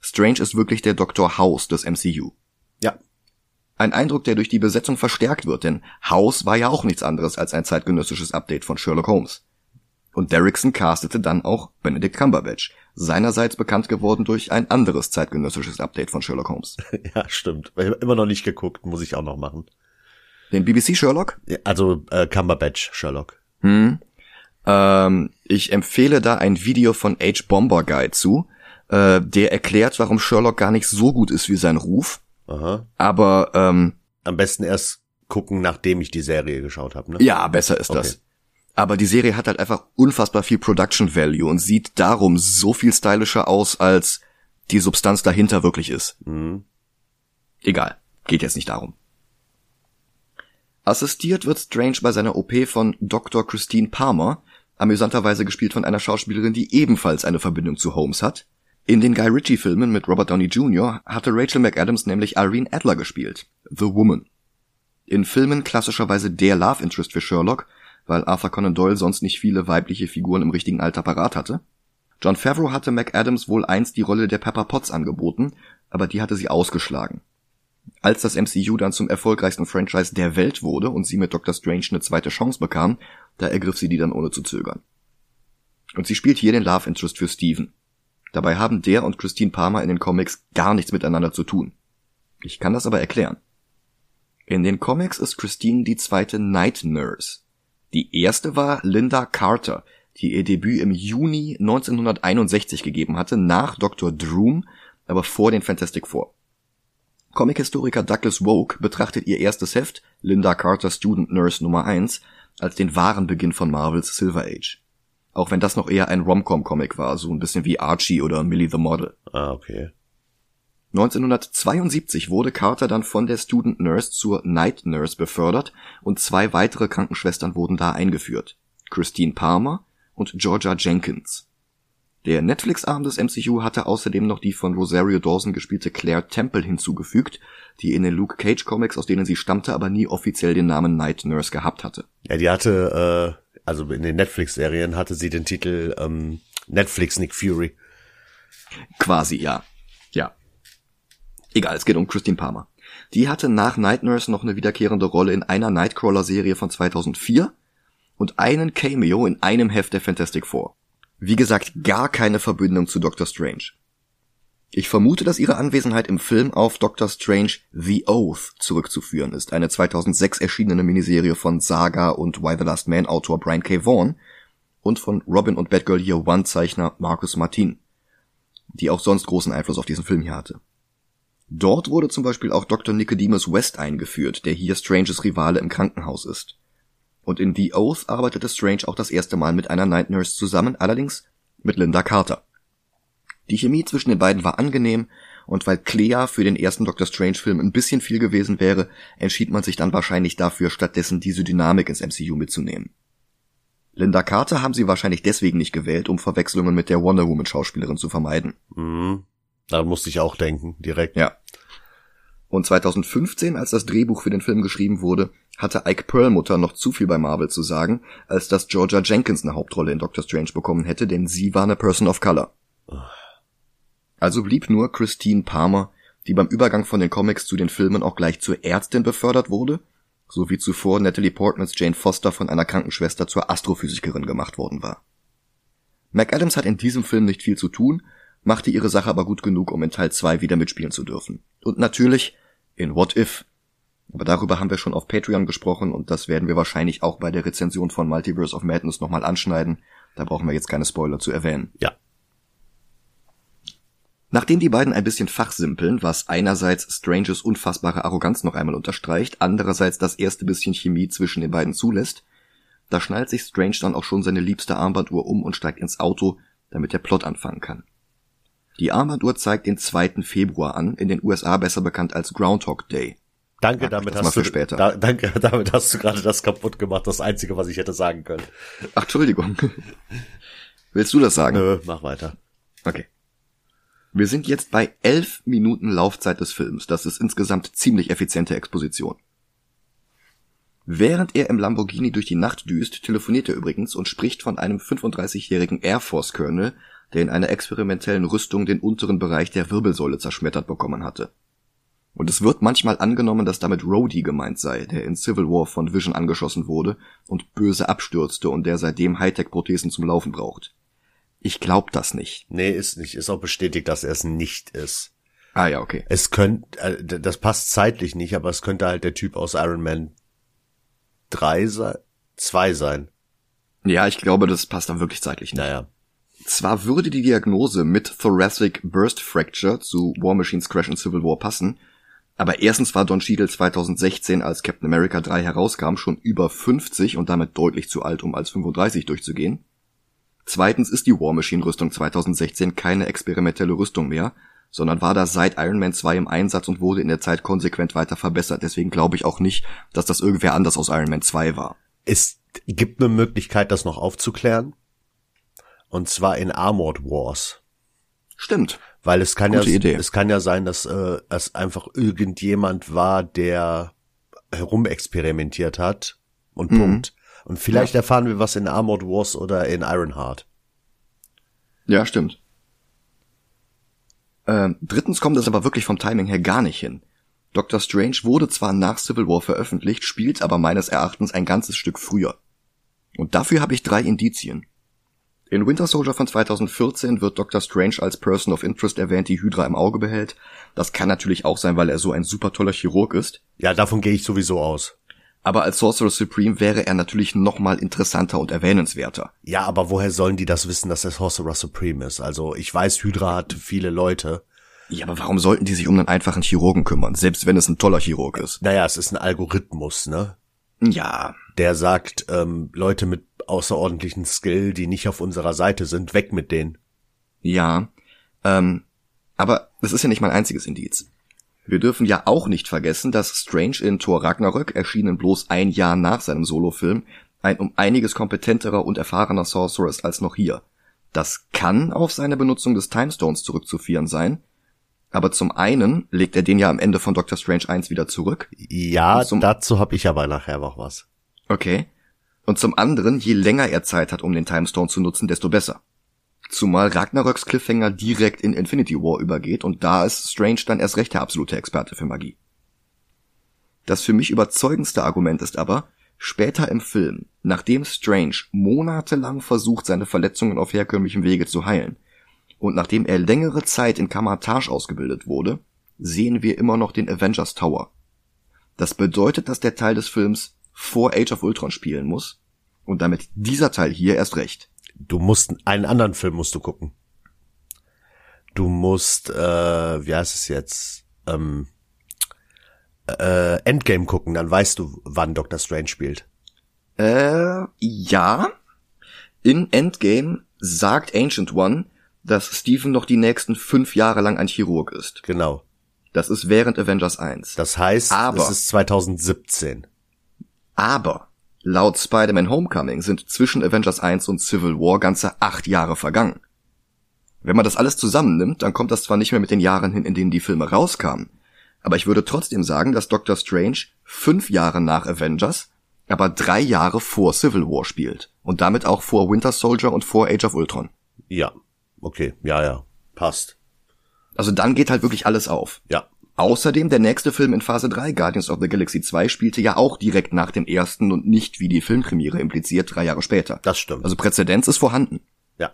S1: Strange ist wirklich der Dr. House des MCU.
S2: Ja.
S1: Ein Eindruck, der durch die Besetzung verstärkt wird, denn House war ja auch nichts anderes als ein zeitgenössisches Update von Sherlock Holmes. Und Derrickson castete dann auch Benedict Cumberbatch, seinerseits bekannt geworden durch ein anderes zeitgenössisches Update von Sherlock Holmes. <laughs>
S2: Ja, stimmt. Ich immer noch nicht geguckt, muss ich auch noch machen.
S1: Den BBC Sherlock?
S2: Also äh, Cumberbatch, Sherlock.
S1: Hm. Ähm, ich empfehle da ein Video von H. Bomber Guy zu, äh, der erklärt, warum Sherlock gar nicht so gut ist wie sein Ruf.
S2: Aha.
S1: Aber ähm,
S2: Am besten erst gucken, nachdem ich die Serie geschaut habe, ne?
S1: Ja, besser ist
S2: Okay.
S1: das. Aber die Serie hat halt einfach unfassbar viel Production Value und sieht darum so viel stylischer aus, als die Substanz dahinter wirklich ist.
S2: Mhm.
S1: Egal, geht jetzt nicht darum. Assistiert wird Strange bei seiner OP von Dr. Christine Palmer, amüsanterweise gespielt von einer Schauspielerin, die ebenfalls eine Verbindung zu Holmes hat. In den Guy Ritchie Filmen mit Robert Downey Jr. hatte Rachel McAdams nämlich Irene Adler gespielt, The Woman. In Filmen klassischerweise der Love Interest für Sherlock, weil Arthur Conan Doyle sonst nicht viele weibliche Figuren im richtigen Alter parat hatte. John Favreau hatte McAdams wohl einst die Rolle der Pepper Potts angeboten, aber die hatte sie ausgeschlagen. Als das MCU dann zum erfolgreichsten Franchise der Welt wurde und sie mit Doctor Strange eine zweite Chance bekam, da ergriff sie die dann ohne zu zögern. Und sie spielt hier den Love Interest für Steven. Dabei haben der und Christine Palmer in den Comics gar nichts miteinander zu tun. Ich kann das aber erklären. In den Comics ist Christine die zweite Night Nurse. Die erste war Linda Carter, die ihr Debüt im Juni 1961 gegeben hatte, nach Dr. Droom, aber vor den Fantastic Four. Comic-Historiker Douglas Woke betrachtet ihr erstes Heft, Linda Carter Student Nurse Nummer 1, als den wahren Beginn von Marvels Silver Age. Auch wenn das noch eher ein Rom-Com-Comic war, so ein bisschen wie Archie oder Millie the Model.
S2: Ah, okay.
S1: 1972 wurde Carter dann von der Student Nurse zur Night Nurse befördert und zwei weitere Krankenschwestern wurden da eingeführt. Christine Palmer und Georgia Jenkins. Der Netflix-Arm des MCU hatte außerdem noch die von Rosario Dawson gespielte Claire Temple hinzugefügt, die in den Luke Cage Comics, aus denen sie stammte, aber nie offiziell den Namen Night Nurse gehabt hatte.
S2: Ja, die hatte, äh, also in den Netflix-Serien hatte sie den Titel ähm, Netflix Nick Fury.
S1: Quasi, ja. Ja. Egal, es geht um Christine Palmer. Die hatte nach Night Nurse noch eine wiederkehrende Rolle in einer Nightcrawler-Serie von 2004 und einen Cameo in einem Heft der Fantastic Four. Wie gesagt, gar keine Verbindung zu Doctor Strange. Ich vermute, dass ihre Anwesenheit im Film auf Doctor Strange The Oath zurückzuführen ist, eine 2006 erschienene Miniserie von Saga und Why the Last Man Autor Brian K. Vaughan und von Robin und Batgirl Year One Zeichner Marcus Martin, die auch sonst großen Einfluss auf diesen Film hier hatte. Dort wurde zum Beispiel auch Dr. Nicodemus West eingeführt, der hier Stranges Rivale im Krankenhaus ist und in The Oath arbeitete Strange auch das erste Mal mit einer Night Nurse zusammen, allerdings mit Linda Carter. Die Chemie zwischen den beiden war angenehm, und weil Clea für den ersten Doctor Strange Film ein bisschen viel gewesen wäre, entschied man sich dann wahrscheinlich dafür, stattdessen diese Dynamik ins MCU mitzunehmen. Linda Carter haben sie wahrscheinlich deswegen nicht gewählt, um Verwechslungen mit der Wonder Woman Schauspielerin zu vermeiden.
S2: Mhm. Da musste ich auch denken, direkt.
S1: Ja. Und 2015, als das Drehbuch für den Film geschrieben wurde, hatte Ike Perlmutter noch zu viel bei Marvel zu sagen, als dass Georgia Jenkins eine Hauptrolle in Doctor Strange bekommen hätte, denn sie war eine Person of Color. Also blieb nur Christine Palmer, die beim Übergang von den Comics zu den Filmen auch gleich zur Ärztin befördert wurde, so wie zuvor Natalie Portmans Jane Foster von einer Krankenschwester zur Astrophysikerin gemacht worden war. McAdams hat in diesem Film nicht viel zu tun, machte ihre Sache aber gut genug, um in Teil 2 wieder mitspielen zu dürfen. Und natürlich in What If, aber darüber haben wir schon auf Patreon gesprochen und das werden wir wahrscheinlich auch bei der Rezension von Multiverse of Madness nochmal anschneiden. Da brauchen wir jetzt keine Spoiler zu erwähnen.
S2: Ja.
S1: Nachdem die beiden ein bisschen fachsimpeln, was einerseits Stranges unfassbare Arroganz noch einmal unterstreicht, andererseits das erste bisschen Chemie zwischen den beiden zulässt, da schnallt sich Strange dann auch schon seine liebste Armbanduhr um und steigt ins Auto, damit der Plot anfangen kann. Die Armbanduhr zeigt den 2. Februar an, in den USA besser bekannt als Groundhog Day.
S2: Danke, ja, damit hast du später. Da, danke, <laughs> damit hast du gerade das kaputt gemacht. Das einzige, was ich hätte sagen können.
S1: Ach, Entschuldigung. <laughs> Willst du das sagen?
S2: Nö, mach weiter.
S1: Okay. Wir sind jetzt bei elf Minuten Laufzeit des Films. Das ist insgesamt ziemlich effiziente Exposition. Während er im Lamborghini durch die Nacht düst, telefoniert er übrigens und spricht von einem 35-jährigen Air Force Colonel, der in einer experimentellen Rüstung den unteren Bereich der Wirbelsäule zerschmettert bekommen hatte. Und es wird manchmal angenommen, dass damit Rhodey gemeint sei, der in Civil War von Vision angeschossen wurde und böse abstürzte und der seitdem Hightech-Prothesen zum Laufen braucht. Ich glaub das nicht.
S2: Nee, ist nicht. Ist auch bestätigt, dass er es nicht ist.
S1: Ah ja, okay.
S2: Es könnte, äh, das passt zeitlich nicht, aber es könnte halt der Typ aus Iron Man 3 sein, 2 sein.
S1: Ja, ich glaube, das passt dann wirklich zeitlich nicht.
S2: Naja.
S1: Zwar würde die Diagnose mit Thoracic Burst Fracture zu War Machines Crash in Civil War passen, aber erstens war Don Cheadle 2016, als Captain America 3 herauskam, schon über 50 und damit deutlich zu alt, um als 35 durchzugehen. Zweitens ist die War Machine Rüstung 2016 keine experimentelle Rüstung mehr, sondern war da seit Iron Man 2 im Einsatz und wurde in der Zeit konsequent weiter verbessert. Deswegen glaube ich auch nicht, dass das irgendwer anders aus Iron Man 2 war.
S2: Es gibt eine Möglichkeit, das noch aufzuklären. Und zwar in Armored Wars.
S1: Stimmt.
S2: Weil es kann Gute ja, Idee. es kann ja sein, dass äh, es einfach irgendjemand war, der herumexperimentiert hat und mhm. Punkt. Und vielleicht ja. erfahren wir was in Armored Wars oder in Ironheart.
S1: Ja, stimmt. Ähm, drittens kommt es aber wirklich vom Timing her gar nicht hin. Doctor Strange wurde zwar nach Civil War veröffentlicht, spielt aber meines Erachtens ein ganzes Stück früher. Und dafür habe ich drei Indizien. In Winter Soldier von 2014 wird Doctor Strange als Person of Interest erwähnt, die Hydra im Auge behält. Das kann natürlich auch sein, weil er so ein super toller Chirurg ist.
S2: Ja, davon gehe ich sowieso aus.
S1: Aber als Sorcerer Supreme wäre er natürlich noch mal interessanter und erwähnenswerter.
S2: Ja, aber woher sollen die das wissen, dass er Sorcerer Supreme ist? Also ich weiß, Hydra hat viele Leute.
S1: Ja, aber warum sollten die sich um einen einfachen Chirurgen kümmern, selbst wenn es ein toller Chirurg ist?
S2: Naja, es ist ein Algorithmus, ne?
S1: Ja.
S2: Der sagt, ähm, Leute mit außerordentlichen Skill, die nicht auf unserer Seite sind, weg mit denen.
S1: Ja. Ähm, Aber das ist ja nicht mein einziges Indiz. Wir dürfen ja auch nicht vergessen, dass Strange in Thor Ragnarök, erschienen bloß ein Jahr nach seinem Solofilm, ein um einiges kompetenterer und erfahrener Sorcerer ist als noch hier. Das kann auf seine Benutzung des Timestones zurückzuführen sein, aber zum einen legt er den ja am Ende von Doctor Strange 1 wieder zurück.
S2: Ja, dazu habe ich aber nachher noch was.
S1: Okay. Und zum anderen, je länger er Zeit hat, um den Timestone zu nutzen, desto besser. Zumal Ragnaröks Cliffhanger direkt in Infinity War übergeht und da ist Strange dann erst recht der absolute Experte für Magie. Das für mich überzeugendste Argument ist aber, später im Film, nachdem Strange monatelang versucht, seine Verletzungen auf herkömmlichem Wege zu heilen, und nachdem er längere Zeit in Kamatage ausgebildet wurde, sehen wir immer noch den Avengers Tower. Das bedeutet, dass der Teil des Films vor Age of Ultron spielen muss, und damit dieser Teil hier erst recht.
S2: Du musst einen anderen Film musst du gucken. Du musst, äh, wie heißt es jetzt? Ähm, äh, Endgame gucken, dann weißt du, wann Doctor Strange spielt.
S1: Äh, ja. In Endgame sagt Ancient One, dass Stephen noch die nächsten fünf Jahre lang ein Chirurg ist.
S2: Genau.
S1: Das ist während Avengers 1.
S2: Das heißt, aber, es ist 2017.
S1: Aber laut Spider-Man Homecoming sind zwischen Avengers 1 und Civil War ganze acht Jahre vergangen. Wenn man das alles zusammennimmt, dann kommt das zwar nicht mehr mit den Jahren hin, in denen die Filme rauskamen, aber ich würde trotzdem sagen, dass Doctor Strange fünf Jahre nach Avengers, aber drei Jahre vor Civil War spielt und damit auch vor Winter Soldier und vor Age of Ultron.
S2: Ja, okay, ja, ja, passt.
S1: Also dann geht halt wirklich alles auf.
S2: Ja.
S1: Außerdem der nächste Film in Phase 3, Guardians of the Galaxy 2, spielte ja auch direkt nach dem ersten und nicht wie die Filmpremiere impliziert drei Jahre später.
S2: Das stimmt.
S1: Also Präzedenz ist vorhanden.
S2: Ja.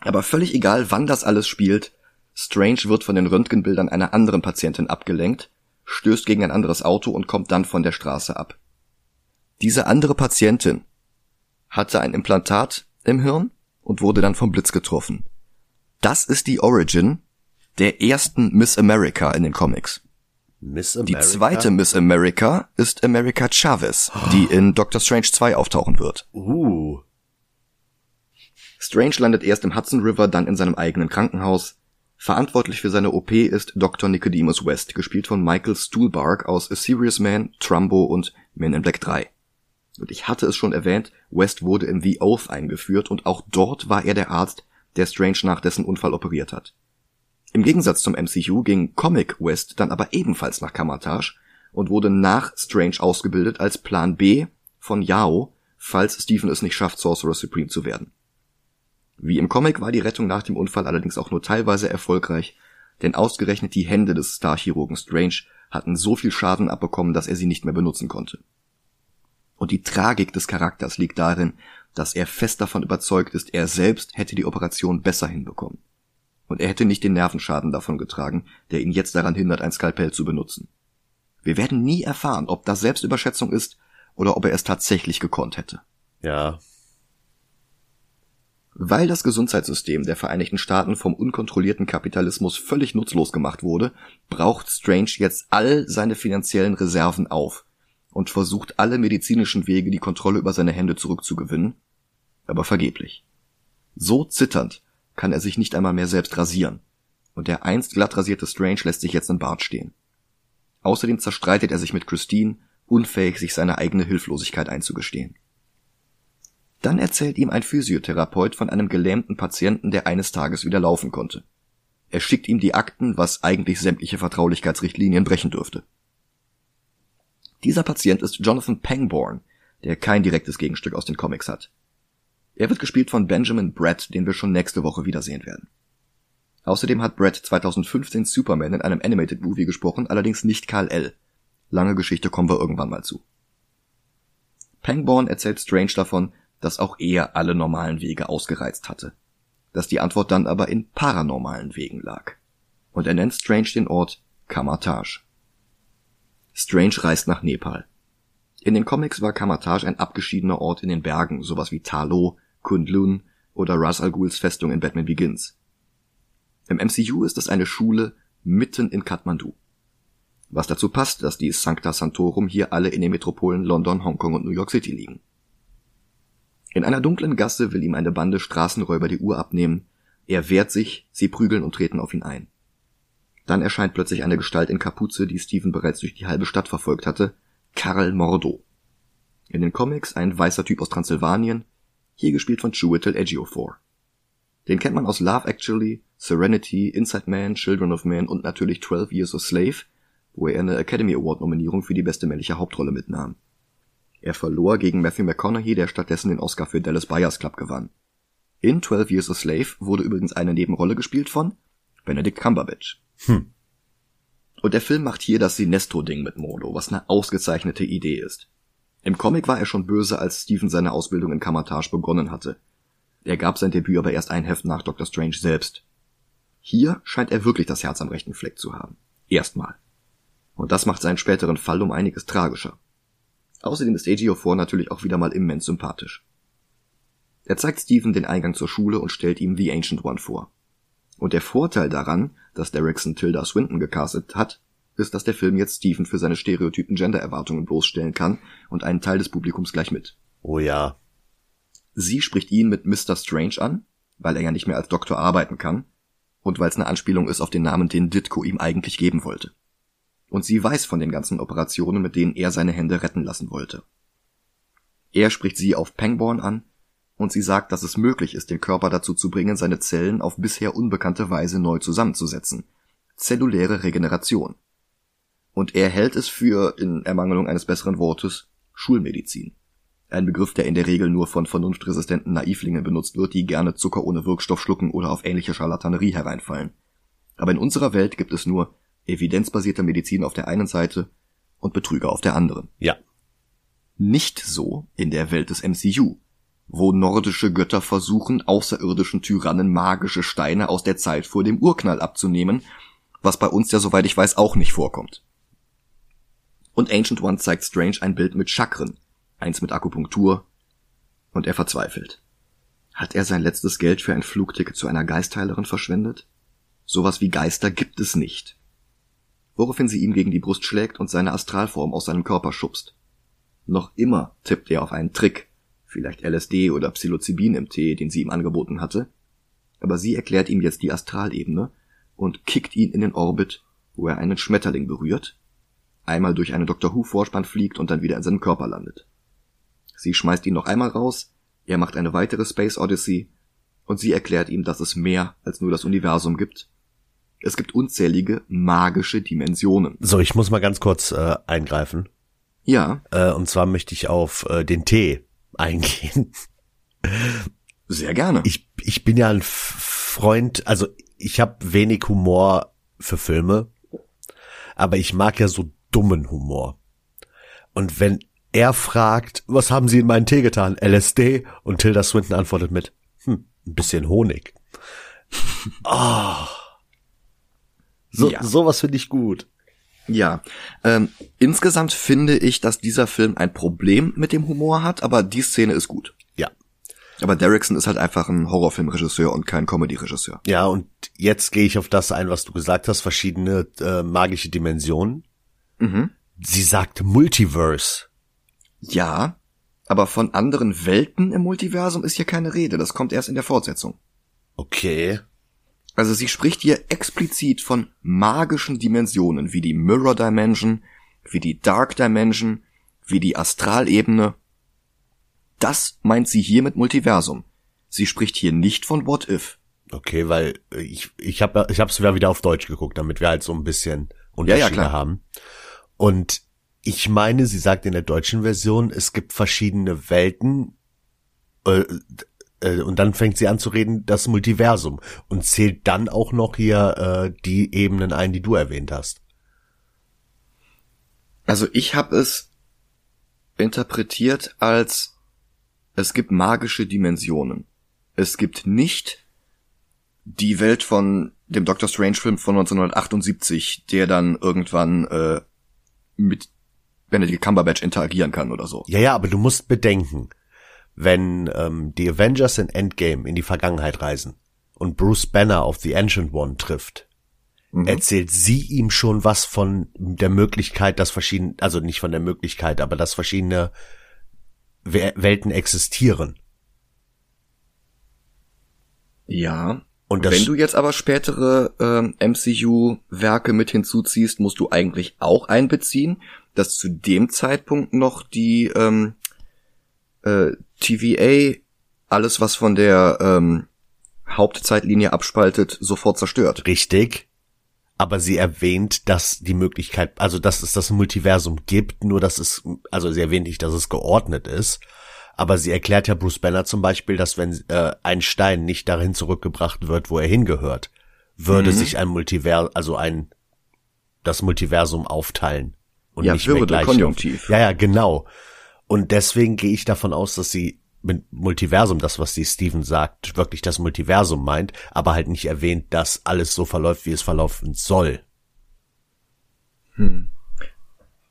S1: Aber völlig egal, wann das alles spielt, Strange wird von den Röntgenbildern einer anderen Patientin abgelenkt, stößt gegen ein anderes Auto und kommt dann von der Straße ab. Diese andere Patientin hatte ein Implantat im Hirn und wurde dann vom Blitz getroffen. Das ist die Origin der ersten Miss America in den Comics.
S2: Miss America?
S1: Die zweite Miss America ist America Chavez, die in Doctor Strange 2 auftauchen wird.
S2: Uh.
S1: Strange landet erst im Hudson River, dann in seinem eigenen Krankenhaus. Verantwortlich für seine OP ist Dr. Nicodemus West, gespielt von Michael Stuhlbarg aus A Serious Man, Trumbo und Men in Black 3. Und ich hatte es schon erwähnt, West wurde in The Oath eingeführt und auch dort war er der Arzt, der Strange nach dessen Unfall operiert hat. Im Gegensatz zum MCU ging Comic West dann aber ebenfalls nach Kamatage und wurde nach Strange ausgebildet als Plan B von Yao, falls Stephen es nicht schafft, Sorcerer Supreme zu werden. Wie im Comic war die Rettung nach dem Unfall allerdings auch nur teilweise erfolgreich, denn ausgerechnet die Hände des Starchirurgen Strange hatten so viel Schaden abbekommen, dass er sie nicht mehr benutzen konnte. Und die Tragik des Charakters liegt darin, dass er fest davon überzeugt ist, er selbst hätte die Operation besser hinbekommen. Und er hätte nicht den Nervenschaden davon getragen, der ihn jetzt daran hindert, ein Skalpell zu benutzen. Wir werden nie erfahren, ob das Selbstüberschätzung ist oder ob er es tatsächlich gekonnt hätte.
S2: Ja.
S1: Weil das Gesundheitssystem der Vereinigten Staaten vom unkontrollierten Kapitalismus völlig nutzlos gemacht wurde, braucht Strange jetzt all seine finanziellen Reserven auf, und versucht alle medizinischen Wege, die Kontrolle über seine Hände zurückzugewinnen, aber vergeblich. So zitternd kann er sich nicht einmal mehr selbst rasieren, und der einst glatt rasierte Strange lässt sich jetzt im Bart stehen. Außerdem zerstreitet er sich mit Christine, unfähig, sich seine eigene Hilflosigkeit einzugestehen. Dann erzählt ihm ein Physiotherapeut von einem gelähmten Patienten, der eines Tages wieder laufen konnte. Er schickt ihm die Akten, was eigentlich sämtliche Vertraulichkeitsrichtlinien brechen dürfte. Dieser Patient ist Jonathan Pangborn, der kein direktes Gegenstück aus den Comics hat. Er wird gespielt von Benjamin Brett, den wir schon nächste Woche wiedersehen werden. Außerdem hat Brett 2015 Superman in einem Animated Movie gesprochen, allerdings nicht Karl L. Lange Geschichte kommen wir irgendwann mal zu. Pangborn erzählt Strange davon, dass auch er alle normalen Wege ausgereizt hatte. Dass die Antwort dann aber in paranormalen Wegen lag. Und er nennt Strange den Ort Kamatage. Strange reist nach Nepal. In den Comics war Kamatage ein abgeschiedener Ort in den Bergen, sowas wie Talo, Kundlun oder Ras Al Ghuls Festung in Batman Begins. Im MCU ist es eine Schule mitten in Kathmandu. Was dazu passt, dass die Sancta Santorum hier alle in den Metropolen London, Hongkong und New York City liegen. In einer dunklen Gasse will ihm eine Bande Straßenräuber die Uhr abnehmen, Er wehrt sich, sie prügeln und treten auf ihn ein. Dann erscheint plötzlich eine Gestalt in Kapuze, die Steven bereits durch die halbe Stadt verfolgt hatte, Karl Mordo. In den Comics ein weißer Typ aus Transsilvanien, hier gespielt von Chiwetel Ejiofor. Den kennt man aus Love Actually, Serenity, Inside Man, Children of Men und natürlich 12 Years a Slave, wo er eine Academy Award Nominierung für die beste männliche Hauptrolle mitnahm. Er verlor gegen Matthew McConaughey, der stattdessen den Oscar für Dallas Buyers Club gewann. In 12 Years a Slave wurde übrigens eine Nebenrolle gespielt von Benedict Cumberbatch. Hm. Und der Film macht hier das Sinestro-Ding mit Mordo, was eine ausgezeichnete Idee ist. Im Comic war er schon böse, als Stephen seine Ausbildung in Kammertage begonnen hatte. Er gab sein Debüt aber erst ein Heft nach Dr. Strange selbst. Hier scheint er wirklich das Herz am rechten Fleck zu haben. Erstmal. Und das macht seinen späteren Fall um einiges tragischer. Außerdem ist Ejiofor natürlich auch wieder mal immens sympathisch. Er zeigt Stephen den Eingang zur Schule und stellt ihm The Ancient One vor. Und der Vorteil daran, dass Derrickson Tilda Swinton gecastet hat, ist, dass der Film jetzt Stephen für seine stereotypen Gender-Erwartungen bloßstellen kann und einen Teil des Publikums gleich mit.
S2: Oh ja.
S1: Sie spricht ihn mit Mr. Strange an, weil er ja nicht mehr als Doktor arbeiten kann und weil es eine Anspielung ist auf den Namen, den Ditko ihm eigentlich geben wollte. Und sie weiß von den ganzen Operationen, mit denen er seine Hände retten lassen wollte. Er spricht sie auf Pangborn an und sie sagt, dass es möglich ist, den Körper dazu zu bringen, seine Zellen auf bisher unbekannte Weise neu zusammenzusetzen. Zelluläre Regeneration und er hält es für, in Ermangelung eines besseren Wortes, Schulmedizin. Ein Begriff, der in der Regel nur von vernunftresistenten Naivlingen benutzt wird, die gerne Zucker ohne Wirkstoff schlucken oder auf ähnliche Scharlatanerie hereinfallen. Aber in unserer Welt gibt es nur evidenzbasierte Medizin auf der einen Seite und Betrüger auf der anderen.
S2: Ja.
S1: Nicht so in der Welt des MCU, wo nordische Götter versuchen, außerirdischen Tyrannen magische Steine aus der Zeit vor dem Urknall abzunehmen, was bei uns ja soweit ich weiß auch nicht vorkommt. Und Ancient One zeigt Strange ein Bild mit Chakren, eins mit Akupunktur, und er verzweifelt. Hat er sein letztes Geld für ein Flugticket zu einer Geistheilerin verschwendet? Sowas wie Geister gibt es nicht. Woraufhin sie ihm gegen die Brust schlägt und seine Astralform aus seinem Körper schubst. Noch immer tippt er auf einen Trick, vielleicht LSD oder Psilocybin im Tee, den sie ihm angeboten hatte, aber sie erklärt ihm jetzt die Astralebene und kickt ihn in den Orbit, wo er einen Schmetterling berührt einmal durch eine Dr. Who Vorspann fliegt und dann wieder in seinem Körper landet. Sie schmeißt ihn noch einmal raus, er macht eine weitere Space Odyssey und sie erklärt ihm, dass es mehr als nur das Universum gibt. Es gibt unzählige magische Dimensionen.
S2: So, ich muss mal ganz kurz äh, eingreifen.
S1: Ja.
S2: Äh, und zwar möchte ich auf äh, den Tee eingehen.
S1: Sehr gerne.
S2: Ich, ich bin ja ein Freund, also ich habe wenig Humor für Filme, aber ich mag ja so dummen Humor. Und wenn er fragt, was haben Sie in meinen Tee getan? LSD? Und Tilda Swinton antwortet mit, hm, ein bisschen Honig. oh. <laughs> So, ja. sowas finde ich gut.
S1: Ja, ähm, insgesamt finde ich, dass dieser Film ein Problem mit dem Humor hat, aber die Szene ist gut.
S2: Ja.
S1: Aber Derrickson ist halt einfach ein Horrorfilmregisseur und kein Comedy-Regisseur.
S2: Ja, und jetzt gehe ich auf das ein, was du gesagt hast, verschiedene äh, magische Dimensionen. Mhm. Sie sagt Multiverse.
S1: Ja, aber von anderen Welten im Multiversum ist hier keine Rede. Das kommt erst in der Fortsetzung.
S2: Okay.
S1: Also sie spricht hier explizit von magischen Dimensionen, wie die Mirror Dimension, wie die Dark Dimension, wie die Astralebene. Das meint sie hier mit Multiversum. Sie spricht hier nicht von What If.
S2: Okay, weil ich ich habe ich hab's wieder auf Deutsch geguckt, damit wir halt so ein bisschen Unterschiede ja, ja, haben. Und ich meine, sie sagt in der deutschen Version, es gibt verschiedene Welten, äh, und dann fängt sie an zu reden, das Multiversum und zählt dann auch noch hier äh, die Ebenen ein, die du erwähnt hast.
S1: Also ich habe es interpretiert als es gibt magische Dimensionen. Es gibt nicht die Welt von dem Doctor Strange Film von 1978, der dann irgendwann äh, mit Benedict Cumberbatch interagieren kann oder so.
S2: Ja, ja, aber du musst bedenken, wenn ähm, die Avengers in Endgame in die Vergangenheit reisen und Bruce Banner auf The Ancient One trifft, mhm. erzählt sie ihm schon was von der Möglichkeit, dass verschiedene, also nicht von der Möglichkeit, aber dass verschiedene Welten existieren.
S1: Ja.
S2: Und
S1: Wenn du jetzt aber spätere ähm, MCU-Werke mit hinzuziehst, musst du eigentlich auch einbeziehen, dass zu dem Zeitpunkt noch die ähm, äh, TVA alles, was von der ähm, Hauptzeitlinie abspaltet, sofort zerstört.
S2: richtig. Aber sie erwähnt, dass die Möglichkeit, also dass es das Multiversum gibt, nur dass es, also sie erwähnt nicht, dass es geordnet ist. Aber sie erklärt ja Bruce Banner zum Beispiel, dass wenn äh, ein Stein nicht dahin zurückgebracht wird, wo er hingehört, würde
S1: Mhm.
S2: sich ein Multiversum, also ein das Multiversum aufteilen und
S1: Ja,
S2: nicht mehr
S1: Würde,
S2: gleich
S1: Konjunktiv.
S2: Auf, ja, ja, genau. Und deswegen gehe ich davon aus, dass sie mit Multiversum, das was die Steven sagt, wirklich das Multiversum meint, aber halt nicht erwähnt, dass alles so verläuft, wie es verlaufen soll.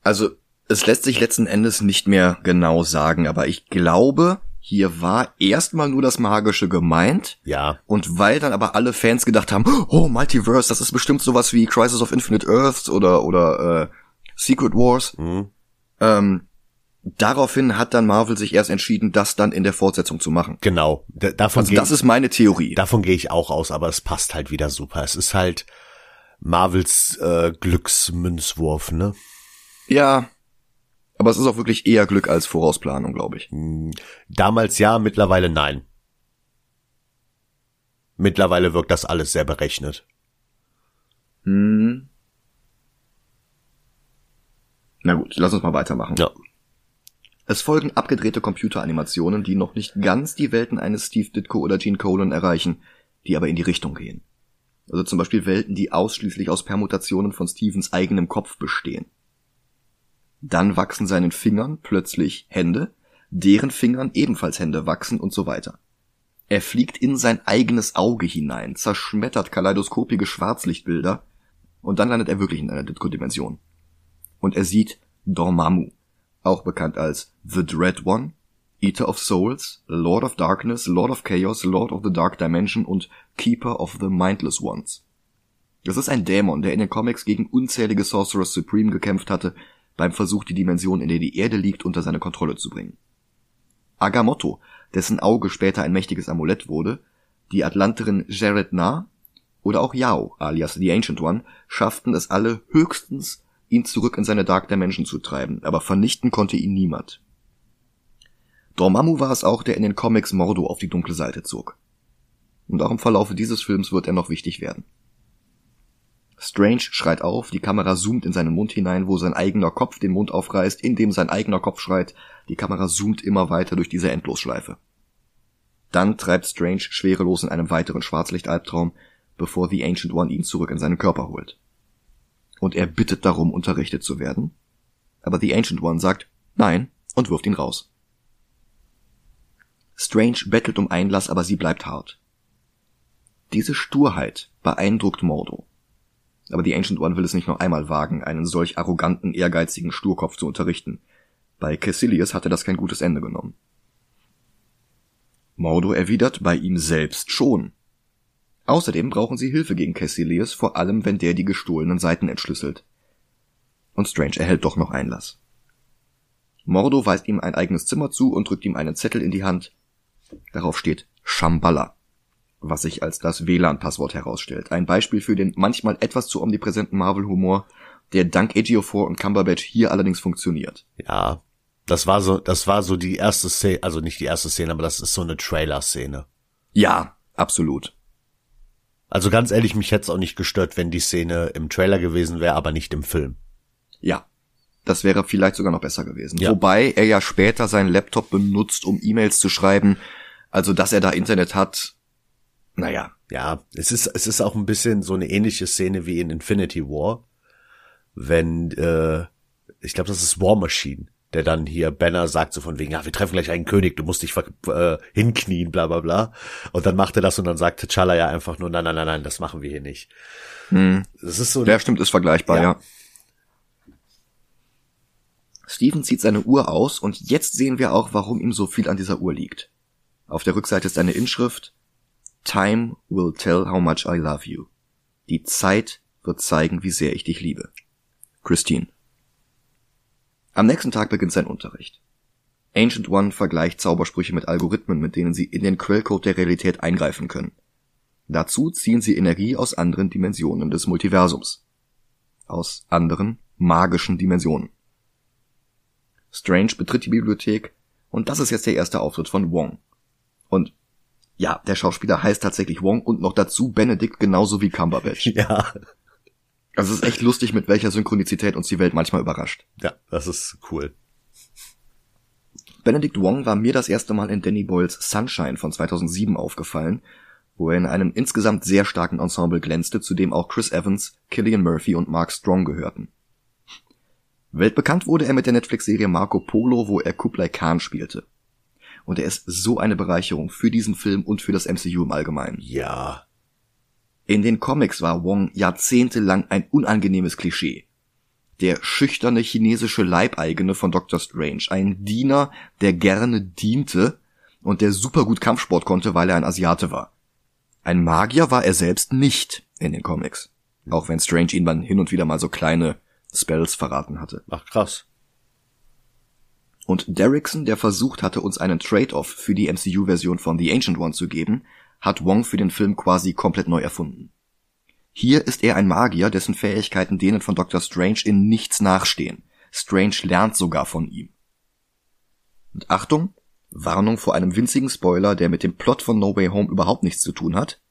S1: Also es lässt sich letzten Endes nicht mehr genau sagen, aber ich glaube, hier war erstmal nur das Magische gemeint.
S2: Ja,
S1: Und weil dann aber alle Fans gedacht haben, oh, Multiverse, das ist bestimmt sowas wie Crisis of Infinite Earths oder, oder äh, Secret Wars.
S2: Mhm.
S1: Ähm, daraufhin hat dann Marvel sich erst entschieden, das dann in der Fortsetzung zu machen.
S2: genau. D davon
S1: Also das ist meine Theorie.
S2: davon gehe ich auch aus, aber es passt halt wieder super. Es ist halt Marvels äh, Glücksmünzwurf, ne?
S1: Ja. Aber es ist auch wirklich eher Glück als Vorausplanung, glaube ich.
S2: Damals ja, mittlerweile nein. Mittlerweile wirkt das alles sehr berechnet.
S1: Hm. Na gut, lass uns mal weitermachen.
S2: Ja.
S1: Es folgen abgedrehte Computeranimationen, die noch nicht ganz die Welten eines Steve Ditko oder Gene Colan erreichen, die aber in die Richtung gehen. Also zum Beispiel Welten, die ausschließlich aus Permutationen von Stevens eigenem Kopf bestehen. Dann wachsen seinen Fingern plötzlich Hände, deren Fingern ebenfalls Hände wachsen und so weiter. Er fliegt in sein eigenes Auge hinein, zerschmettert kaleidoskopige Schwarzlichtbilder und dann landet er wirklich in einer Ditko-Dimension. Und er sieht Dormammu, auch bekannt als The Dread One, Eater of Souls, Lord of Darkness, Lord of Chaos, Lord of the Dark Dimension und Keeper of the Mindless Ones. Das ist ein Dämon, der in den Comics gegen unzählige Sorcerers Supreme gekämpft hatte, beim Versuch, die Dimension, in der die Erde liegt, unter seine Kontrolle zu bringen. Agamotto, dessen Auge später ein mächtiges Amulett wurde, die Atlanterin Jared Na oder auch Yao, alias The Ancient One, schafften es alle höchstens, ihn zurück in seine Dark Dimension zu treiben, aber vernichten konnte ihn niemand. Dormammu war es auch, der in den Comics Mordo auf die dunkle Seite zog. Und auch im Verlaufe dieses Films wird er noch wichtig werden. Strange schreit auf, die Kamera zoomt in seinen Mund hinein, wo sein eigener Kopf den Mund aufreißt, indem sein eigener Kopf schreit, die Kamera zoomt immer weiter durch diese Endlosschleife. Dann treibt Strange schwerelos in einem weiteren Schwarzlichtalbtraum, bevor The Ancient One ihn zurück in seinen Körper holt. Und er bittet darum, unterrichtet zu werden, aber The Ancient One sagt Nein und wirft ihn raus. Strange bettelt um Einlass, aber sie bleibt hart. Diese Sturheit beeindruckt Mordo. Aber die Ancient One will es nicht noch einmal wagen, einen solch arroganten, ehrgeizigen Sturkopf zu unterrichten. Bei Cassilius hatte das kein gutes Ende genommen. Mordo erwidert, bei ihm selbst schon. Außerdem brauchen sie Hilfe gegen Cassilius, vor allem wenn der die gestohlenen Seiten entschlüsselt. Und Strange erhält doch noch Einlass. Mordo weist ihm ein eigenes Zimmer zu und drückt ihm einen Zettel in die Hand. Darauf steht Shambhala was sich als das WLAN-Passwort herausstellt. Ein Beispiel für den manchmal etwas zu omnipräsenten Marvel-Humor, der dank Ejiofor und Cumberbatch hier allerdings funktioniert.
S2: Ja. Das war so, das war so die erste Szene, also nicht die erste Szene, aber das ist so eine Trailer-Szene.
S1: Ja, absolut.
S2: Also ganz ehrlich, mich hätte es auch nicht gestört, wenn die Szene im Trailer gewesen wäre, aber nicht im Film.
S1: Ja. Das wäre vielleicht sogar noch besser gewesen.
S2: Ja.
S1: Wobei er ja später seinen Laptop benutzt, um E-Mails zu schreiben. Also, dass er da Internet hat, naja.
S2: Ja, es ist, es ist auch ein bisschen so eine ähnliche Szene wie in Infinity War, wenn, äh, ich glaube, das ist War Machine, der dann hier Banner sagt so von wegen, ja, wir treffen gleich einen König, du musst dich äh, hinknien, bla bla bla. Und dann macht er das und dann sagt T'Challa ja einfach nur, nein, nein, nein, nein, das machen wir hier nicht.
S1: Hm.
S2: Das ist so,
S1: Ja, stimmt, ist vergleichbar,
S2: Ja.
S1: ja. Steven zieht seine Uhr aus und jetzt sehen wir auch, warum ihm so viel an dieser Uhr liegt. Auf der Rückseite ist eine Inschrift Time will tell how much I love you. Die Zeit wird zeigen, wie sehr ich dich liebe. Christine. Am nächsten Tag beginnt sein Unterricht. Ancient One vergleicht Zaubersprüche mit Algorithmen, mit denen sie in den Quellcode der Realität eingreifen können. Dazu ziehen sie Energie aus anderen Dimensionen des Multiversums. Aus anderen magischen Dimensionen. Strange betritt die Bibliothek und das ist jetzt der erste Auftritt von Wong. Und ja, der Schauspieler heißt tatsächlich Wong und noch dazu Benedict genauso wie Cumberbatch. <laughs>
S2: Ja.
S1: Also es ist echt lustig, mit welcher Synchronität uns die Welt manchmal überrascht.
S2: Ja, das ist cool.
S1: Benedict Wong war mir das erste Mal in Danny Boyles Sunshine von 2007 aufgefallen, wo er in einem insgesamt sehr starken Ensemble glänzte, zu dem auch Chris Evans, Killian Murphy und Mark Strong gehörten. Weltbekannt wurde er mit der Netflix-Serie Marco Polo, wo er Kublai Khan spielte. Und er ist so eine Bereicherung für diesen Film und für das MCU im Allgemeinen.
S2: Ja.
S1: In den Comics war Wong jahrzehntelang ein unangenehmes Klischee. Der schüchterne chinesische Leibeigene von Doctor Strange, ein Diener, der gerne diente und der super gut Kampfsport konnte, weil er ein Asiate war. Ein Magier war er selbst nicht in den Comics. Auch wenn Strange ihn dann hin und wieder mal so kleine Spells verraten hatte.
S2: Ach krass.
S1: Und Derrickson, der versucht hatte, uns einen Trade-off für die MCU-Version von The Ancient One zu geben, hat Wong für den Film quasi komplett neu erfunden. Hier ist er ein Magier, dessen Fähigkeiten denen von Dr. Strange in nichts nachstehen. Strange lernt sogar von ihm. Und Achtung, Warnung vor einem winzigen Spoiler, der mit dem Plot von No Way Home überhaupt nichts zu tun hat.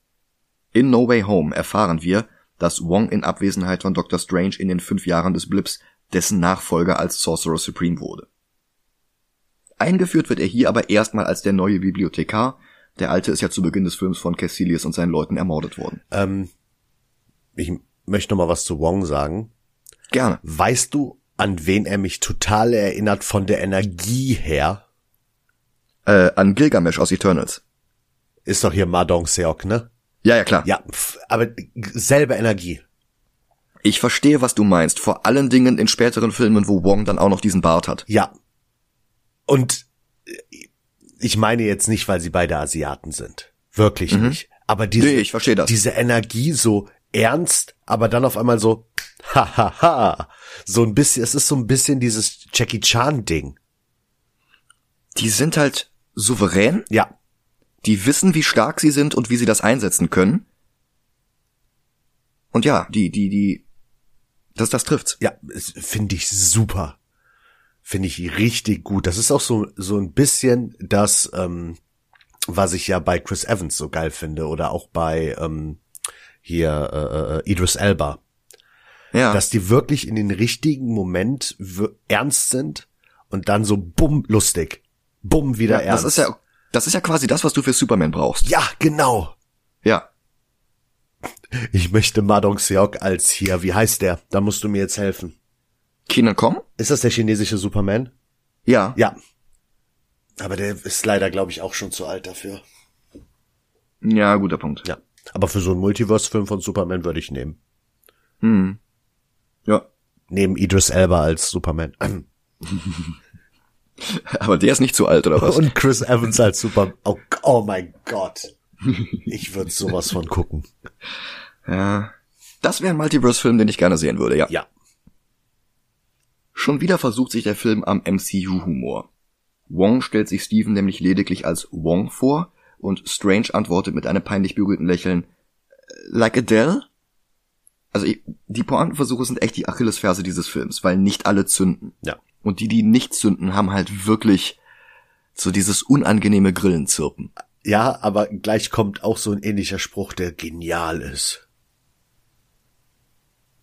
S1: In No Way Home erfahren wir, dass Wong in Abwesenheit von Dr. Strange in den fünf Jahren des Blips dessen Nachfolger als Sorcerer Supreme wurde. Eingeführt wird er hier aber erstmal als der neue Bibliothekar. Der alte ist ja zu Beginn des Films von Cassilius und seinen Leuten ermordet worden.
S2: Ähm, ich möchte noch mal was zu Wong sagen.
S1: Gerne.
S2: Weißt du, an wen er mich total erinnert von der Energie her?
S1: Äh, an Gilgamesh aus Eternals.
S2: Ist doch hier Madong Seok, ne?
S1: Ja, ja, klar.
S2: Ja, aber selbe Energie.
S1: Ich verstehe, was du meinst. Vor allen Dingen in späteren Filmen, wo Wong dann auch noch diesen Bart hat.
S2: Ja. Und ich meine jetzt nicht, weil sie beide Asiaten sind. Wirklich nicht. Aber diese,
S1: Nee, ich verstehe das.
S2: diese Energie so ernst, aber dann auf einmal so, <laughs> hahaha. So ein bisschen, es ist so ein bisschen dieses Jackie Chan Ding.
S1: Die sind halt souverän,
S2: Ja.
S1: die wissen, wie stark sie sind und wie sie das einsetzen können. Und ja, die, die, die, das, das trifft's.
S2: Ja, finde ich super. Finde ich richtig gut. Das ist auch so, so ein bisschen das, ähm, was ich ja bei Chris Evans so geil finde oder auch bei ähm, hier äh, äh, Idris Elba.
S1: Ja.
S2: Dass die wirklich in den richtigen Moment ernst sind und dann so bumm lustig. Bumm wieder
S1: ja, das
S2: ernst.
S1: ist ja, das ist ja quasi das, was du für Superman brauchst.
S2: ja, genau.
S1: Ja.
S2: Ich möchte Madong Seok als hier, wie heißt der? Da musst du mir jetzt helfen.
S1: Keenan Kong?
S2: Ist das der chinesische Superman?
S1: Ja.
S2: Ja. Aber der ist leider, glaube ich, auch schon zu alt dafür.
S1: Ja, guter Punkt.
S2: Ja. Aber für so einen Multiverse-Film von Superman würde ich nehmen.
S1: Hm. Ja.
S2: Neben Idris Elba als Superman. <laughs>
S1: Aber der ist nicht zu alt, oder was?
S2: Und Chris Evans als Superman. Oh, oh mein Gott. Ich würde sowas von gucken.
S1: ja. Das wäre ein Multiverse-Film, den ich gerne sehen würde, ja.
S2: Ja.
S1: Schon wieder versucht sich der Film am MCU-Humor. Wong stellt sich Steven nämlich lediglich als Wong vor und Strange antwortet mit einem peinlich berührten Lächeln, "Äh, like Adele? Also ich- die Pointenversuche sind echt die Achillesferse dieses Films, weil nicht alle zünden.
S2: Ja.
S1: Und die, die nicht zünden, haben halt wirklich so dieses unangenehme Grillenzirpen.
S2: Ja, aber gleich kommt auch so ein ähnlicher Spruch, der genial ist.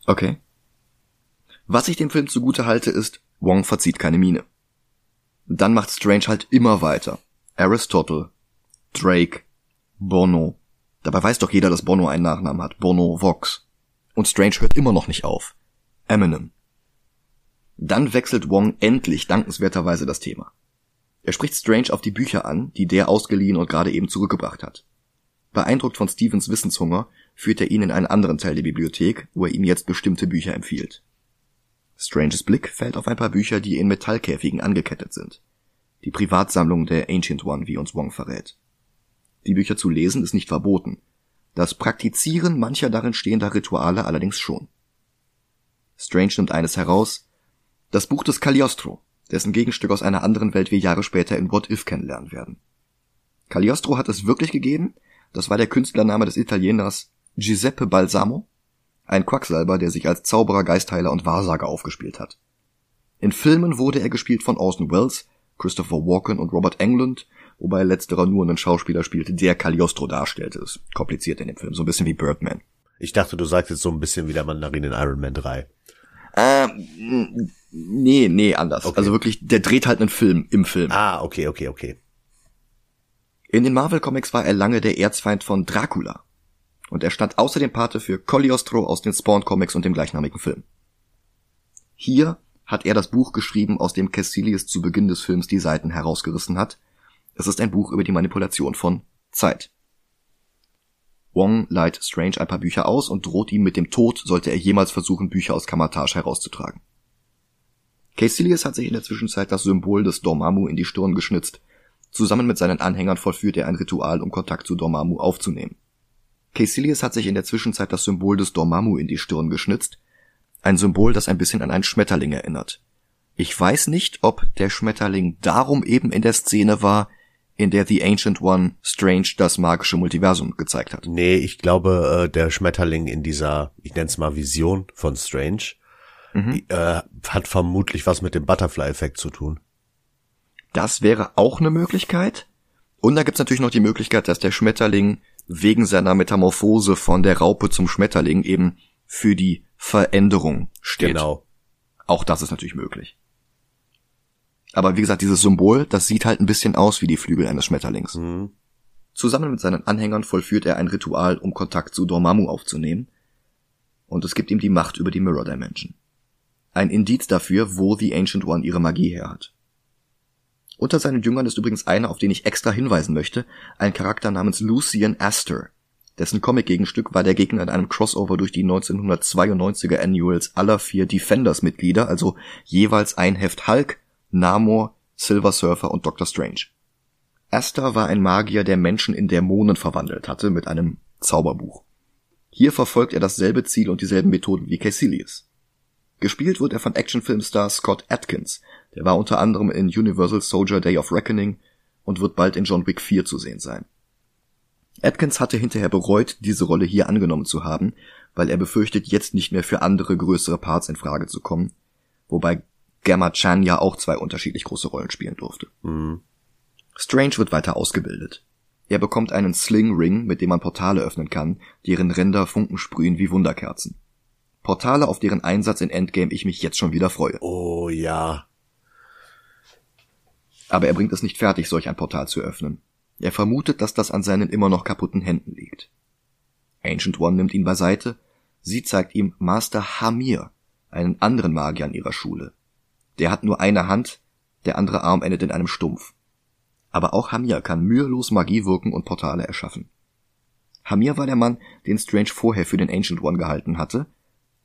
S1: Okay. Was ich dem Film zugute halte, ist, Wong verzieht keine Miene. Dann macht Strange halt immer weiter. Aristotle, Drake, Bono. Dabei weiß doch jeder, dass Bono einen Nachnamen hat. Bono Vox. Und Strange hört immer noch nicht auf. Eminem. Dann wechselt Wong endlich dankenswerterweise das Thema. Er spricht Strange auf die Bücher an, die der ausgeliehen und gerade eben zurückgebracht hat. Beeindruckt von Stevens Wissenshunger führt er ihn in einen anderen Teil der Bibliothek, wo er ihm jetzt bestimmte Bücher empfiehlt. Stranges Blick fällt auf ein paar Bücher, die in Metallkäfigen angekettet sind. Die Privatsammlung der Ancient One, wie uns Wong verrät. Die Bücher zu lesen ist nicht verboten. Das Praktizieren mancher darin stehender Rituale allerdings schon. Strange nimmt eines heraus, das Buch des Cagliostro, dessen Gegenstück aus einer anderen Welt wir Jahre später in What If kennenlernen werden. Cagliostro hat es wirklich gegeben, das war der Künstlername des Italieners Giuseppe Balsamo, ein Quacksalber, der sich als Zauberer, Geistheiler und Wahrsager aufgespielt hat. In Filmen wurde er gespielt von Orson Welles, Christopher Walken und Robert Englund, wobei letzterer nur einen Schauspieler spielte, der Cagliostro darstellte. Ist kompliziert in dem Film, so ein bisschen wie Birdman.
S2: Ich dachte, du sagst jetzt so ein bisschen wie der Mandarin in Iron Man 3.
S1: Äh, nee, nee, anders.
S2: Okay.
S1: Also wirklich, der dreht halt einen Film im Film.
S2: Ah, okay, okay, okay.
S1: In den Marvel Comics war er lange der Erzfeind von Dracula. Und er stand außerdem Pate für Cogliostro aus den Spawn Comics und dem gleichnamigen Film. Hier hat er das Buch geschrieben, aus dem Cassilius zu Beginn des Films die Seiten herausgerissen hat. Es ist ein Buch über die Manipulation von Zeit. Wong leiht Strange ein paar Bücher aus und droht ihm mit dem Tod, sollte er jemals versuchen, Bücher aus Kamatage herauszutragen. Caecilius hat sich in der Zwischenzeit das Symbol des Dormammu in die Stirn geschnitzt. Zusammen mit seinen Anhängern vollführt er ein Ritual, um Kontakt zu Dormammu aufzunehmen. Caecilius hat sich in der Zwischenzeit das Symbol des Dormammu in die Stirn geschnitzt, ein Symbol, das ein bisschen an einen Schmetterling erinnert. Ich weiß nicht, ob der Schmetterling darum eben in der Szene war, in der The Ancient One Strange das magische Multiversum gezeigt hat.
S2: Nee, ich glaube, äh, der Schmetterling in dieser, ich nenne es mal Vision von Strange,
S1: Mhm.
S2: äh, hat vermutlich was mit dem Butterfly-Effekt zu tun.
S1: Das wäre auch eine Möglichkeit. Und da gibt's natürlich noch die Möglichkeit, dass der Schmetterling wegen seiner Metamorphose von der Raupe zum Schmetterling eben für die Veränderung steht.
S2: Genau.
S1: Auch das ist natürlich möglich. Aber wie gesagt, dieses Symbol, das sieht halt ein bisschen aus wie die Flügel eines Schmetterlings.
S2: Mhm.
S1: Zusammen mit seinen Anhängern vollführt er ein Ritual, um Kontakt zu Dormammu aufzunehmen. Und es gibt ihm die Macht über die Mirror Dimension. Ein Indiz dafür, wo The Ancient One ihre Magie her hat. Unter seinen Jüngern ist übrigens einer, auf den ich extra hinweisen möchte, ein Charakter namens Lucian Astor. Dessen Comic-Gegenstück war der Gegner in einem Crossover durch die 1992er Annuals aller vier Defenders-Mitglieder, also jeweils ein Heft Hulk, Namor, Silver Surfer und Doctor Strange. Astor war ein Magier, der Menschen in Dämonen verwandelt hatte mit einem Zauberbuch. Hier verfolgt er dasselbe Ziel und dieselben Methoden wie Caecilius. Gespielt wird er von Actionfilmstar Scott Atkins, der war unter anderem in Universal Soldier Day of Reckoning und wird bald in John Wick 4 zu sehen sein. Atkins hatte hinterher bereut, diese Rolle hier angenommen zu haben, weil er befürchtet, jetzt nicht mehr für andere größere Parts in Frage zu kommen, wobei Gamma Chan ja auch zwei unterschiedlich große Rollen spielen durfte.
S2: Mhm.
S1: Strange wird weiter ausgebildet. Er bekommt einen Sling Ring, mit dem man Portale öffnen kann, deren Ränder Funken sprühen wie Wunderkerzen. Portale, auf deren Einsatz in Endgame ich mich jetzt schon wieder freue.
S2: Oh ja.
S1: Aber er bringt es nicht fertig, solch ein Portal zu öffnen. Er vermutet, dass das an seinen immer noch kaputten Händen liegt. Ancient One nimmt ihn beiseite. Sie zeigt ihm Master Hamir, einen anderen Magier an ihrer Schule. Der hat nur eine Hand, der andere Arm endet in einem Stumpf. Aber auch Hamir kann mühelos Magie wirken und Portale erschaffen. Hamir war der Mann, den Strange vorher für den Ancient One gehalten hatte.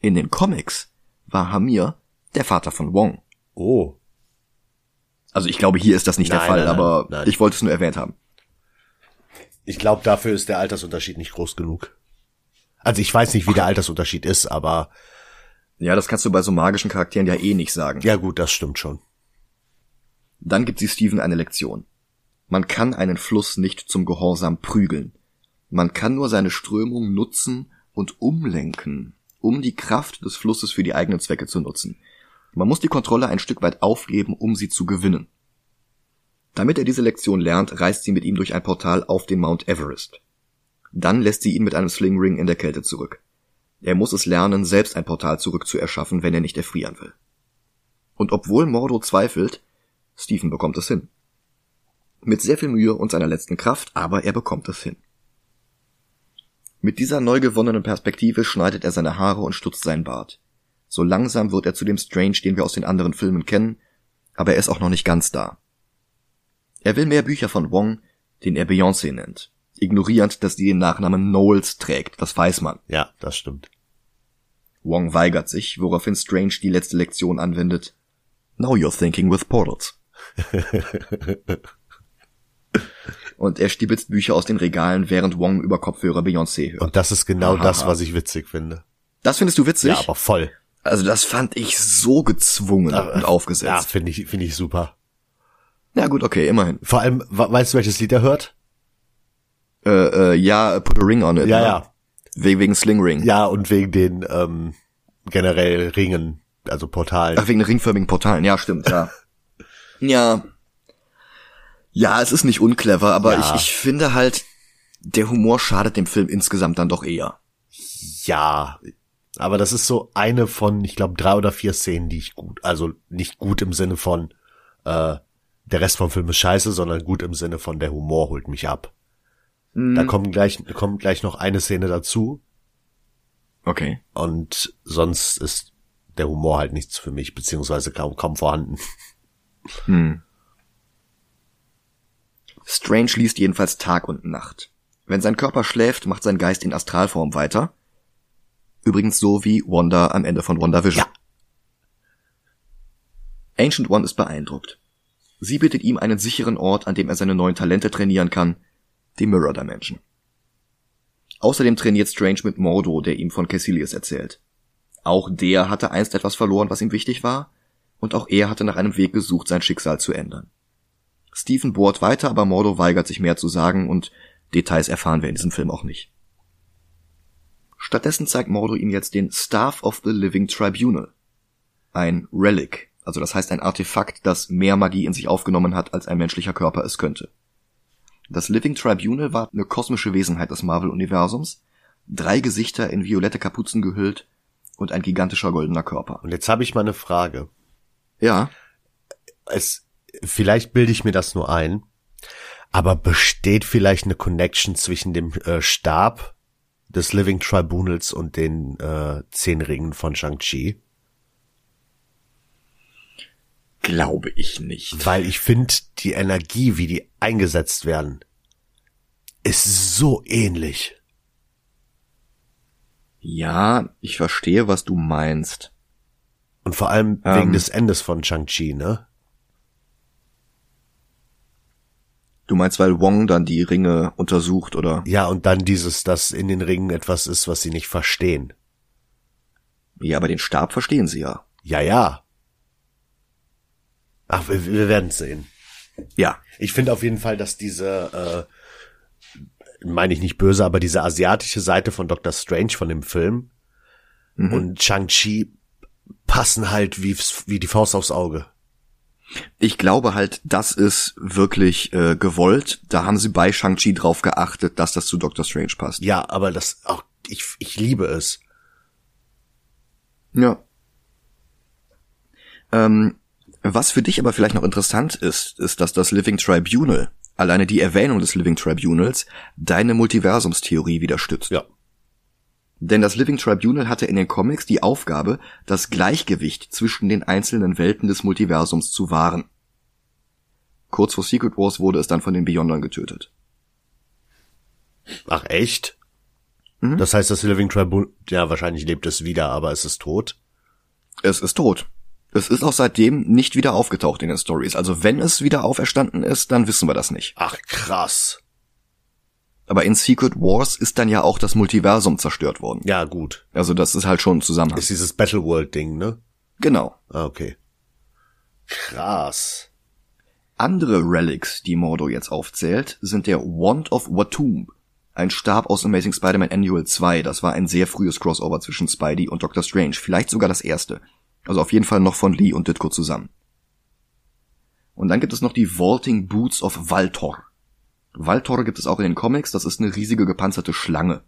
S1: In den Comics war Hamir der Vater von Wong.
S2: Oh.
S1: Also ich glaube, hier ist das nicht der
S2: Nein,
S1: Fall,
S2: nein, nein,
S1: aber
S2: nein.
S1: ich wollte es nur erwähnt haben.
S2: Ich glaube, dafür ist der Altersunterschied nicht groß genug. Also ich weiß nicht, wie der Altersunterschied ist, aber
S1: Ja, das kannst du bei so magischen Charakteren ja eh nicht sagen.
S2: ja gut, das stimmt schon.
S1: Dann gibt sie Steven eine Lektion. Man kann einen Fluss nicht zum Gehorsam prügeln. Man kann nur seine Strömung nutzen und umlenken, um die Kraft des Flusses für die eigenen Zwecke zu nutzen. Man muss die Kontrolle ein Stück weit aufgeben, um sie zu gewinnen. Damit er diese Lektion lernt, reist sie mit ihm durch ein Portal auf den Mount Everest. Dann lässt sie ihn mit einem Sling Ring in der Kälte zurück. Er muss es lernen, selbst ein Portal zurück zu erschaffen, wenn er nicht erfrieren will. Und obwohl Mordo zweifelt, Stephen bekommt es hin. Mit sehr viel Mühe und seiner letzten Kraft, aber er bekommt es hin. Mit dieser neu gewonnenen Perspektive schneidet er seine Haare und stutzt seinen Bart. So langsam wird er zu dem Strange, den wir aus den anderen Filmen kennen, aber er ist auch noch nicht ganz da. Er will mehr Bücher von Wong, den er Beyoncé nennt, ignorierend, dass die den Nachnamen Knowles trägt, das weiß man.
S2: Ja, das stimmt.
S1: Wong weigert sich, woraufhin Strange die letzte Lektion anwendet. Now you're thinking with portals. <laughs> Und er stibitzt Bücher aus den Regalen, während Wong über Kopfhörer Beyoncé hört.
S2: Und das ist genau
S1: Aha.
S2: das, was ich witzig finde.
S1: Das findest du witzig?
S2: Ja, aber voll.
S1: Also das fand ich so gezwungen und
S2: Ja,
S1: aufgesetzt.
S2: finde ich, finde ich super.
S1: Ja gut, okay, immerhin.
S2: Vor allem, we- weißt du, welches Lied er hört?
S1: Äh, äh, ja, put a ring on it.
S2: Ja,
S1: ne?
S2: ja.
S1: Wegen, wegen Sling Ring.
S2: Ja, und wegen den ähm, generell Ringen, also Portalen.
S1: Ach, wegen den ringförmigen Portalen. Ja, stimmt, ja. <laughs> ja. Ja, es ist nicht unclever, aber
S2: Ja.
S1: ich, ich finde halt, der Humor schadet dem Film insgesamt dann doch eher.
S2: Ja, aber das ist so eine von, ich glaube, drei oder vier Szenen, die ich gut, also nicht gut im Sinne von, äh, der Rest vom Film ist scheiße, sondern gut im Sinne von, der Humor holt mich ab. Da kommt gleich, kommt gleich noch eine Szene dazu
S1: Okay.
S2: und sonst ist der Humor halt nichts für mich, beziehungsweise kaum, kaum vorhanden. <laughs>
S1: Strange liest jedenfalls Tag und Nacht. Wenn sein Körper schläft, macht sein Geist in Astralform weiter. Übrigens so wie Wanda am Ende von WandaVision.
S2: Ja.
S1: Ancient One ist beeindruckt. Sie bittet ihm einen sicheren Ort, an dem er seine neuen Talente trainieren kann, die Mirror Dimension. Außerdem trainiert Strange mit Mordo, der ihm von Caecilius erzählt. Auch der hatte einst etwas verloren, was ihm wichtig war, und auch er hatte nach einem Weg gesucht, sein Schicksal zu ändern. Stephen bohrt weiter, aber Mordo weigert sich mehr zu sagen und Details erfahren wir in diesem Film auch nicht. Stattdessen zeigt Mordo ihm jetzt den Staff of the Living Tribunal. Ein Relic, also das heißt ein Artefakt, das mehr Magie in sich aufgenommen hat, als ein menschlicher Körper es könnte. Das Living Tribunal war eine kosmische Wesenheit des Marvel-Universums, drei Gesichter in violette Kapuzen gehüllt und ein gigantischer goldener Körper.
S2: Und jetzt habe ich mal eine Frage.
S1: Ja,
S2: Es, vielleicht bilde ich mir das nur ein, aber besteht vielleicht eine Connection zwischen dem äh, Stab des Living Tribunals und den äh, zehn Ringen von Shang-Chi?
S1: glaube ich nicht.
S2: Weil ich finde, die Energie, wie die eingesetzt werden, ist so ähnlich.
S1: Ja, ich verstehe, was du meinst.
S2: Und vor allem
S1: Ähm.
S2: wegen des Endes von Shang-Chi, ne?
S1: Du meinst, weil Wong dann die Ringe untersucht, oder?
S2: Ja, und dann dieses, dass in den Ringen etwas ist, was sie nicht verstehen.
S1: Ja, aber den Stab verstehen sie ja.
S2: Ja, ja. Ach, wir, wir werden sehen.
S1: Ja.
S2: Ich finde auf jeden Fall, dass diese, äh, meine ich nicht böse, aber diese asiatische Seite von Doctor Strange von dem Film und Shang-Chi passen halt wie, wie die Faust aufs Auge.
S1: Ich glaube halt, das ist wirklich äh, gewollt. Da haben sie bei Shang-Chi drauf geachtet, dass das zu Doctor Strange passt.
S2: Ja, aber das auch, ich, ich liebe es.
S1: Ja. Ähm, was für dich aber vielleicht noch interessant ist, ist, dass das Living Tribunal, alleine die Erwähnung des Living Tribunals, deine Multiversumstheorie wieder stützt.
S2: Ja.
S1: Denn das Living Tribunal hatte in den Comics die Aufgabe, das Gleichgewicht zwischen den einzelnen Welten des Multiversums zu wahren. Kurz vor Secret Wars wurde es dann von den Beyondern getötet.
S2: Ach, echt?
S1: Mhm.
S2: Das heißt, das Living Tribunal, ja, wahrscheinlich lebt es wieder, aber es ist tot.
S1: Es ist tot. Es ist auch seitdem nicht wieder aufgetaucht in den Stories. Also wenn es wieder auferstanden ist, dann wissen wir das nicht.
S2: Ach, krass.
S1: Aber in Secret Wars ist dann ja auch das Multiversum zerstört worden.
S2: Ja, gut.
S1: Also das ist halt schon ein Zusammenhang.
S2: Ist dieses Battleworld-Ding, ne?
S1: genau.
S2: Ah, okay. Krass.
S1: Andere Relics, die Mordo jetzt aufzählt, sind der Wand of Watum, ein Stab aus Amazing Spider-Man Annual 2. Das war ein sehr frühes Crossover zwischen Spidey und Doctor Strange, vielleicht sogar das erste. Also auf jeden Fall noch von Lee und Ditko zusammen. Und dann gibt es noch die Vaulting Boots of Valtor. Valtor gibt es auch in den Comics, das ist eine riesige gepanzerte Schlange.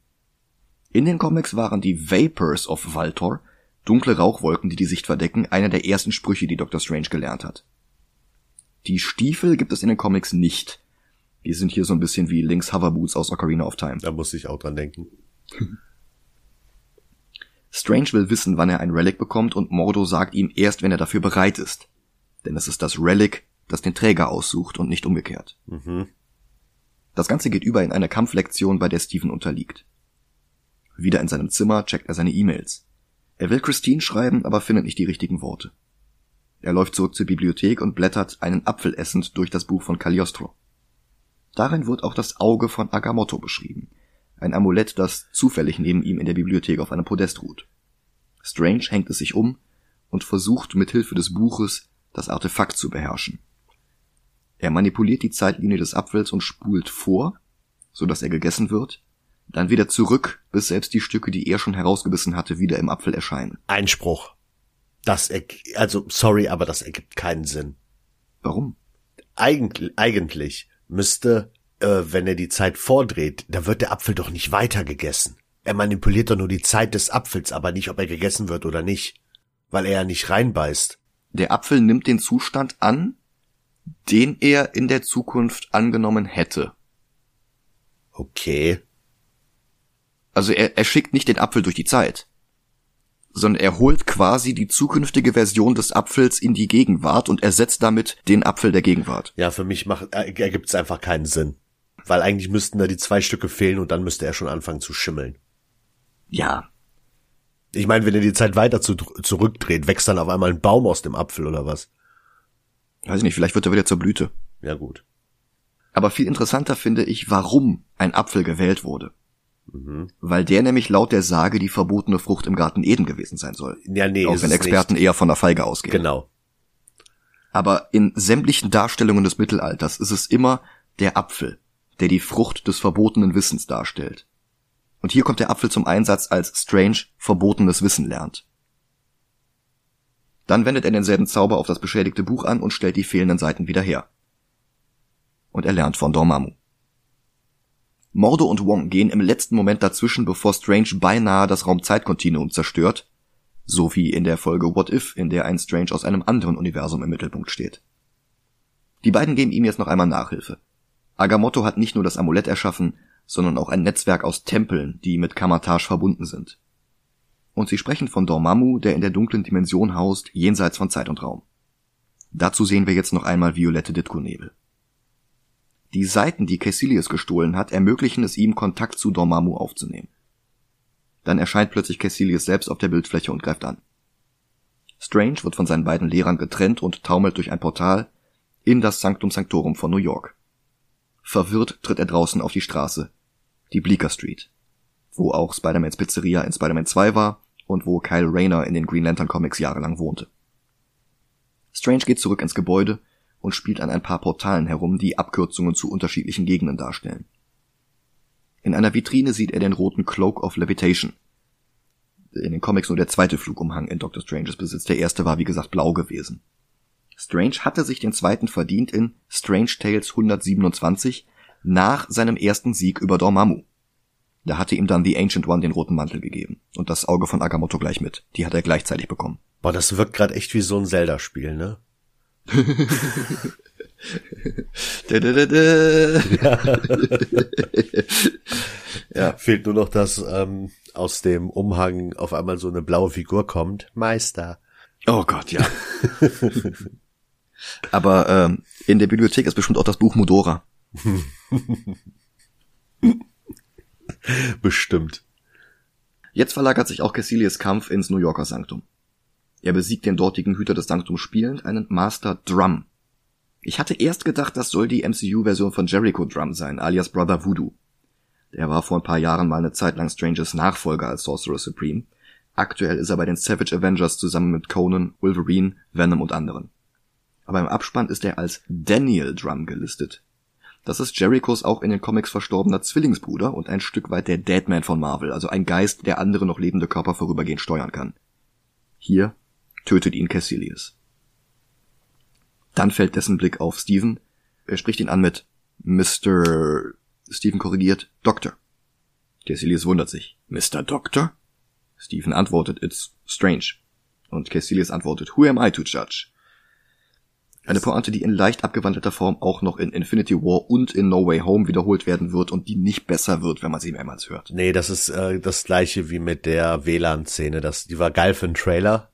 S1: In den Comics waren die Vapors of Valtor, dunkle Rauchwolken, die die Sicht verdecken, einer der ersten Sprüche, die Doctor Strange gelernt hat. Die Stiefel gibt es in den Comics nicht. Die sind hier so ein bisschen wie Link's Hoverboots aus Ocarina of Time.
S2: Da muss ich auch dran denken. <laughs>
S1: Strange will wissen, wann er ein Relic bekommt und Mordo sagt ihm erst, wenn er dafür bereit ist. Denn es ist das Relic, das den Träger aussucht und nicht umgekehrt.
S2: Mhm.
S1: Das Ganze geht über in eine Kampflektion, bei der Stephen unterliegt. Wieder in seinem Zimmer checkt er seine E-Mails. Er will Christine schreiben, aber findet nicht die richtigen Worte. Er läuft zurück zur Bibliothek und blättert einen Apfel essend durch das Buch von Cagliostro. Darin wird auch das Auge von Agamotto beschrieben. Ein Amulett, das zufällig neben ihm in der Bibliothek auf einem Podest ruht. Strange hängt es sich um und versucht mit Hilfe des Buches das Artefakt zu beherrschen. Er manipuliert die Zeitlinie des Apfels und spult vor, sodass er gegessen wird, dann wieder zurück, bis selbst die Stücke, die er schon herausgebissen hatte, wieder im Apfel erscheinen.
S2: Einspruch. Das, also, sorry, aber das ergibt keinen Sinn.
S1: Warum?
S2: Eigentlich, eigentlich müsste, äh, wenn er die Zeit vordreht, da wird der Apfel doch nicht weiter gegessen. Er manipuliert doch nur die Zeit des Apfels, aber nicht, ob er gegessen wird oder nicht. Weil er ja nicht reinbeißt.
S1: Der Apfel nimmt den Zustand an, den er in der Zukunft angenommen hätte.
S2: Okay.
S1: Also er, er schickt nicht den Apfel durch die Zeit, sondern er holt quasi die zukünftige Version des Apfels in die Gegenwart und ersetzt damit den Apfel der Gegenwart.
S2: Ja, für mich macht, äh, ergibt es einfach keinen Sinn. Weil eigentlich müssten da die zwei Stücke fehlen und dann müsste er schon anfangen zu schimmeln.
S1: Ja.
S2: Ich meine, wenn er die Zeit weiter zu, zurückdreht, wächst dann auf einmal ein Baum aus dem Apfel oder was?
S1: Weiß ich nicht, vielleicht wird er wieder zur Blüte.
S2: Ja gut.
S1: Aber viel interessanter finde ich, warum ein Apfel gewählt wurde. Mhm. Weil der nämlich laut der Sage die verbotene Frucht im Garten Eden gewesen sein soll.
S2: Ja, nee,
S1: Auch wenn Experten eher von der Feige ausgehen.
S2: Genau.
S1: Aber in sämtlichen Darstellungen des Mittelalters ist es immer der Apfel, der die Frucht des verbotenen Wissens darstellt. Und hier kommt der Apfel zum Einsatz, als Strange verbotenes Wissen lernt. Dann wendet er denselben Zauber auf das beschädigte Buch an und stellt die fehlenden Seiten wieder her. Und er lernt von Dormammu. Mordo und Wong gehen im letzten Moment dazwischen, bevor Strange beinahe das Raumzeitkontinuum zerstört, so wie in der Folge What If, in der ein Strange aus einem anderen Universum im Mittelpunkt steht. Die beiden geben ihm jetzt noch einmal Nachhilfe. Agamotto hat nicht nur das Amulett erschaffen, sondern auch ein Netzwerk aus Tempeln, die mit Kamatage verbunden sind. Und sie sprechen von Dormammu, der in der dunklen Dimension haust, jenseits von Zeit und Raum. Dazu sehen wir jetzt noch einmal violette Ditko-Nebel. Die Seiten, die Caecilius gestohlen hat, ermöglichen es ihm, Kontakt zu Dormammu aufzunehmen. Dann erscheint plötzlich Caecilius selbst auf der Bildfläche und greift an. Strange wird von seinen beiden Lehrern getrennt und taumelt durch ein Portal in das Sanctum Sanctorum von New York. Verwirrt tritt er draußen auf die Straße, die Bleecker Street, wo auch Spider-Mans Pizzeria in Spider-Man 2 war und wo Kyle Rayner in den Green Lantern Comics jahrelang wohnte. Strange geht zurück ins Gebäude und spielt an ein paar Portalen herum, die Abkürzungen zu unterschiedlichen Gegenden darstellen. In einer Vitrine sieht er den roten Cloak of Levitation. In den Comics nur der zweite Flugumhang in Doctor Stranges Besitz. Der erste war wie gesagt blau gewesen. Strange hatte sich den zweiten verdient in Strange Tales 127 nach seinem ersten Sieg über Dormammu. Da hatte ihm dann The Ancient One den roten Mantel gegeben und das Auge von Agamotto gleich mit. Die hat er gleichzeitig bekommen.
S2: Boah, das wirkt gerade echt wie so ein Zelda-Spiel, ne?
S1: da, da, da,
S2: ja. ja. <laughs> Fehlt nur noch, dass ähm, aus dem Umhang auf einmal so eine blaue Figur kommt. Meister.
S1: Oh Gott, ja. <laughs> Aber ähm, in der Bibliothek ist bestimmt auch das Buch Mudora. <laughs> <laughs>
S2: bestimmt.
S1: Jetzt verlagert sich auch Cassilius Kampf ins New Yorker Sanktum. Er besiegt den dortigen Hüter des Sanktums spielend, einen Master Drum. Ich hatte erst gedacht, das soll die MCU-Version von Jericho Drum sein, alias Brother Voodoo. Der war vor ein paar Jahren mal eine Zeit lang Strangers Nachfolger als Sorcerer Supreme. Aktuell ist er bei den Savage Avengers zusammen mit Conan, Wolverine, Venom und anderen. Aber im Abspann ist er als Daniel Drum gelistet. Das ist Jerichos auch in den Comics verstorbener Zwillingsbruder und ein Stück weit der Deadman von Marvel, also ein Geist, der andere noch lebende Körper vorübergehend steuern kann. Hier tötet ihn Cassilius. Dann fällt dessen Blick auf Steven. Er spricht ihn an mit Mr. Steven korrigiert, Doctor. Cassilius wundert sich. Mr. Doctor? Steven antwortet, it's strange. Und Cassilius antwortet, who am I to judge? Eine Pointe, die in leicht abgewandelter Form auch noch in Infinity War und in No Way Home wiederholt werden wird und die nicht besser wird, wenn man sie mehrmals hört.
S2: Nee, das ist äh, das gleiche wie mit der WLAN-Szene. Das, die war geil für einen Trailer,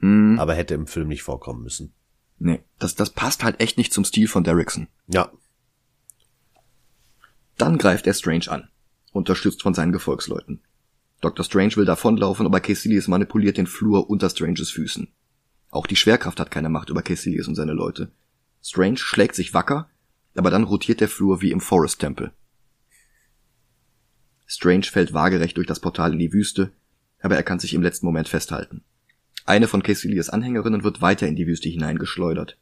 S2: hm. aber hätte im Film nicht vorkommen müssen.
S1: Nee, das, das passt halt echt nicht zum Stil von Derrickson.
S2: Ja.
S1: Dann greift er Strange an, unterstützt von seinen Gefolgsleuten. Dr. Strange will davonlaufen, aber Caecilius manipuliert den Flur unter Stranges Füßen. Auch die Schwerkraft hat keine Macht über Caecilius und seine Leute. Strange schlägt sich wacker, aber dann rotiert der Flur wie im Forest Tempel. Strange fällt waagerecht durch das Portal in die Wüste, aber er kann sich im letzten Moment festhalten. Eine von Caecilias Anhängerinnen wird weiter in die Wüste hineingeschleudert.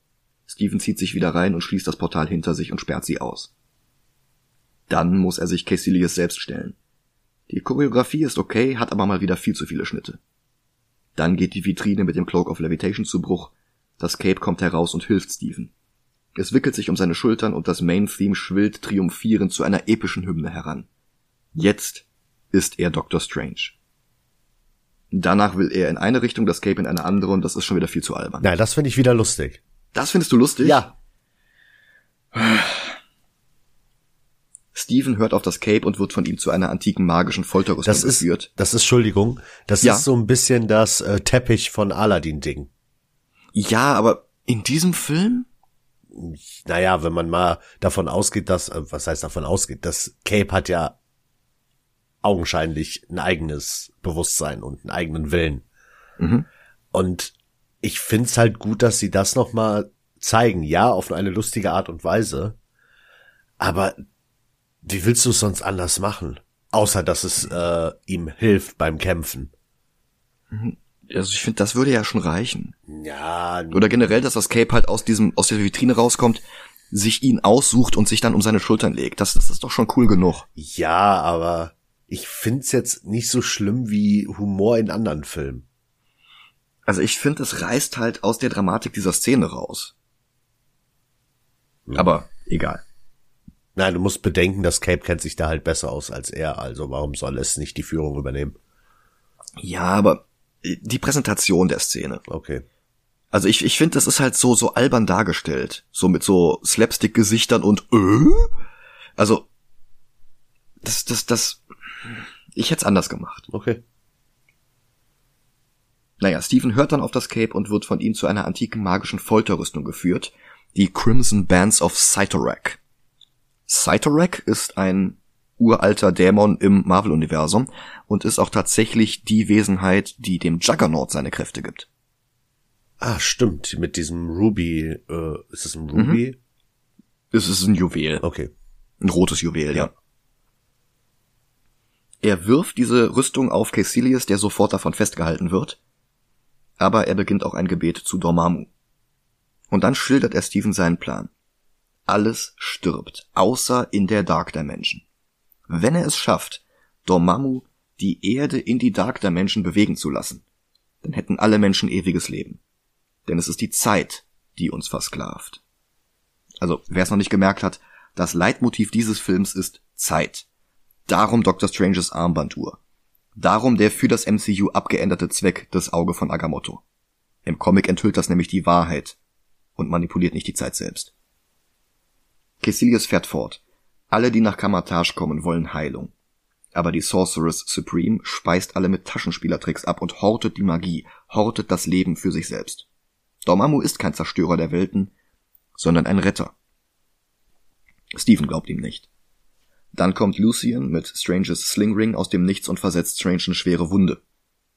S1: Steven zieht sich wieder rein und schließt das Portal hinter sich und sperrt sie aus. Dann muss er sich Caecilius selbst stellen. Die Choreografie ist okay, hat aber mal wieder viel zu viele Schnitte. Dann geht die Vitrine mit dem Cloak of Levitation zu Bruch. Das Cape kommt heraus und hilft Steven. Es wickelt sich um seine Schultern und das Main-Theme schwillt triumphierend zu einer epischen Hymne heran. Jetzt ist er Dr. Strange. Danach will er in eine Richtung, das Cape in eine andere und das ist schon wieder viel zu albern.
S2: Nein, das finde ich wieder lustig.
S1: Das findest du lustig?
S2: Ja.
S1: Steven hört auf das Cape und wird von ihm zu einer antiken magischen Folterrüstung
S2: Das ist,
S1: geführt.
S2: das ist, Entschuldigung, das
S1: Ja.
S2: ist so ein bisschen das äh, Teppich von Aladdin-Ding.
S1: Ja, aber in diesem Film?
S2: Naja, wenn man mal davon ausgeht, dass, äh, was heißt davon ausgeht, das Cape hat ja augenscheinlich ein eigenes Bewusstsein und einen eigenen Willen.
S1: Mhm.
S2: Und ich find's halt gut, dass sie das nochmal zeigen. Ja, auf eine lustige Art und Weise. Aber wie willst du es sonst anders machen? Außer, dass es äh, ihm hilft beim Kämpfen.
S1: Also ich finde, das würde ja schon reichen.
S2: Ja,
S1: Oder generell, dass das Cape halt aus diesem, aus der Vitrine rauskommt, sich ihn aussucht und sich dann um seine Schultern legt. Das, das ist doch schon cool genug.
S2: ja, aber ich find's jetzt nicht so schlimm wie Humor in anderen Filmen.
S1: Also ich finde, es reißt halt aus der Dramatik dieser Szene raus. Aber egal.
S2: Nein, du musst bedenken, das Cape kennt sich da halt besser aus als er, also warum soll es nicht die Führung übernehmen?
S1: Ja, aber die Präsentation der Szene.
S2: Okay.
S1: Also ich, ich finde, das ist halt so, so albern dargestellt. So mit so Slapstick-Gesichtern und äh? Also, das, das, das, ich hätte es anders gemacht.
S2: Okay.
S1: Naja, Stephen hört dann auf das Cape und wird von ihm zu einer antiken magischen Folterrüstung geführt, die Crimson Bands of Cytorak. Cytorak ist ein uralter Dämon im Marvel-Universum und ist auch tatsächlich die Wesenheit, die dem Juggernaut seine Kräfte gibt.
S2: Ah, stimmt, mit diesem Ruby, äh, ist es ein Ruby?
S1: Es ist ein Juwel.
S2: Okay.
S1: Ein rotes Juwel, ja. Er wirft diese Rüstung auf Caecilius, der sofort davon festgehalten wird. Aber er beginnt auch ein Gebet zu Dormammu. Und dann schildert er Steven seinen Plan. Alles stirbt, außer in der Dark Dimension. Wenn er es schafft, Dormammu die Erde in die Dark Dimension bewegen zu lassen, dann hätten alle Menschen ewiges Leben. Denn es ist die Zeit, die uns versklavt. Also, wer es noch nicht gemerkt hat, das Leitmotiv dieses Films ist Zeit. Darum Dr. Stranges Armbanduhr. Darum der für das MCU abgeänderte Zweck des Auge von Agamotto. Im Comic enthüllt das nämlich die Wahrheit und manipuliert nicht die Zeit selbst. Caecilius fährt fort. Alle, die nach Kamatage kommen, wollen Heilung. Aber die Sorceress Supreme speist alle mit Taschenspielertricks ab und hortet die Magie, hortet das Leben für sich selbst. Dormammu ist kein Zerstörer der Welten, sondern ein Retter. Stephen glaubt ihm nicht. Dann kommt Lucian mit Stranges Slingring aus dem Nichts und versetzt Strange eine schwere Wunde.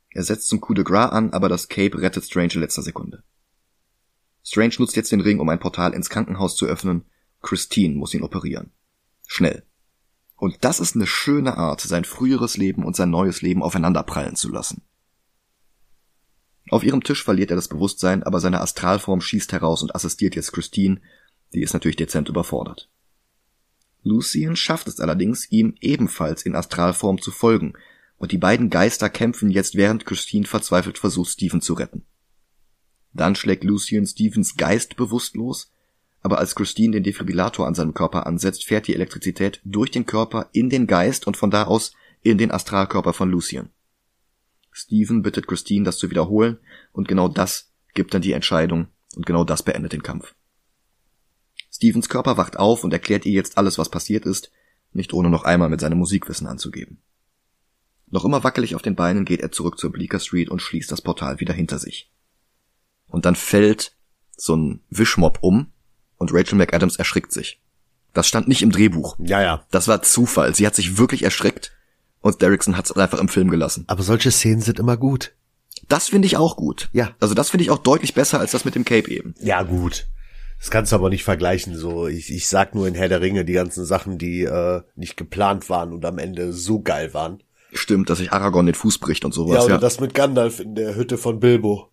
S1: Er setzt zum Coup de Gras an, aber das Cape rettet Strange in letzter Sekunde. Strange nutzt jetzt den Ring, um ein Portal ins Krankenhaus zu öffnen. Christine muss ihn operieren. Schnell. Und das ist eine schöne Art, sein früheres Leben und sein neues Leben aufeinanderprallen zu lassen. Auf ihrem Tisch verliert er das Bewusstsein, aber seine Astralform schießt heraus und assistiert jetzt Christine, die ist natürlich dezent überfordert. Lucian schafft es allerdings, ihm ebenfalls in Astralform zu folgen, und die beiden Geister kämpfen jetzt, während Christine verzweifelt versucht, Stephen zu retten. Dann schlägt Lucian Stephens Geist bewusstlos, aber als Christine den Defibrillator an seinem Körper ansetzt, fährt die Elektrizität durch den Körper in den Geist und von da aus in den Astralkörper von Lucian. Stephen bittet Christine, das zu wiederholen, und genau das gibt dann die Entscheidung, und genau das beendet den Kampf. Stephens Körper wacht auf und erklärt ihr jetzt alles, was passiert ist, nicht ohne noch einmal mit seinem Musikwissen anzugeben. Noch immer wackelig auf den Beinen geht er zurück zur Bleecker Street und schließt das Portal wieder hinter sich. Und dann fällt so ein Wischmob um und Rachel McAdams erschrickt sich. Das stand nicht im Drehbuch.
S2: Ja, ja.
S1: Das war Zufall. Sie hat sich wirklich erschreckt und Derrickson hat es einfach im Film gelassen.
S2: Aber solche Szenen sind immer gut.
S1: Das finde ich auch gut.
S2: Ja.
S1: Also das finde ich auch deutlich besser als das mit dem Cape eben.
S2: Ja, gut. Das kannst du aber nicht vergleichen. So, ich, ich sag nur in Herr der Ringe die ganzen Sachen, die äh, nicht geplant waren und am Ende so geil waren.
S1: Stimmt, dass sich Aragorn den Fuß bricht und
S2: Ja,
S1: sowas.
S2: oder
S1: Ja,
S2: das mit Gandalf in der Hütte von Bilbo.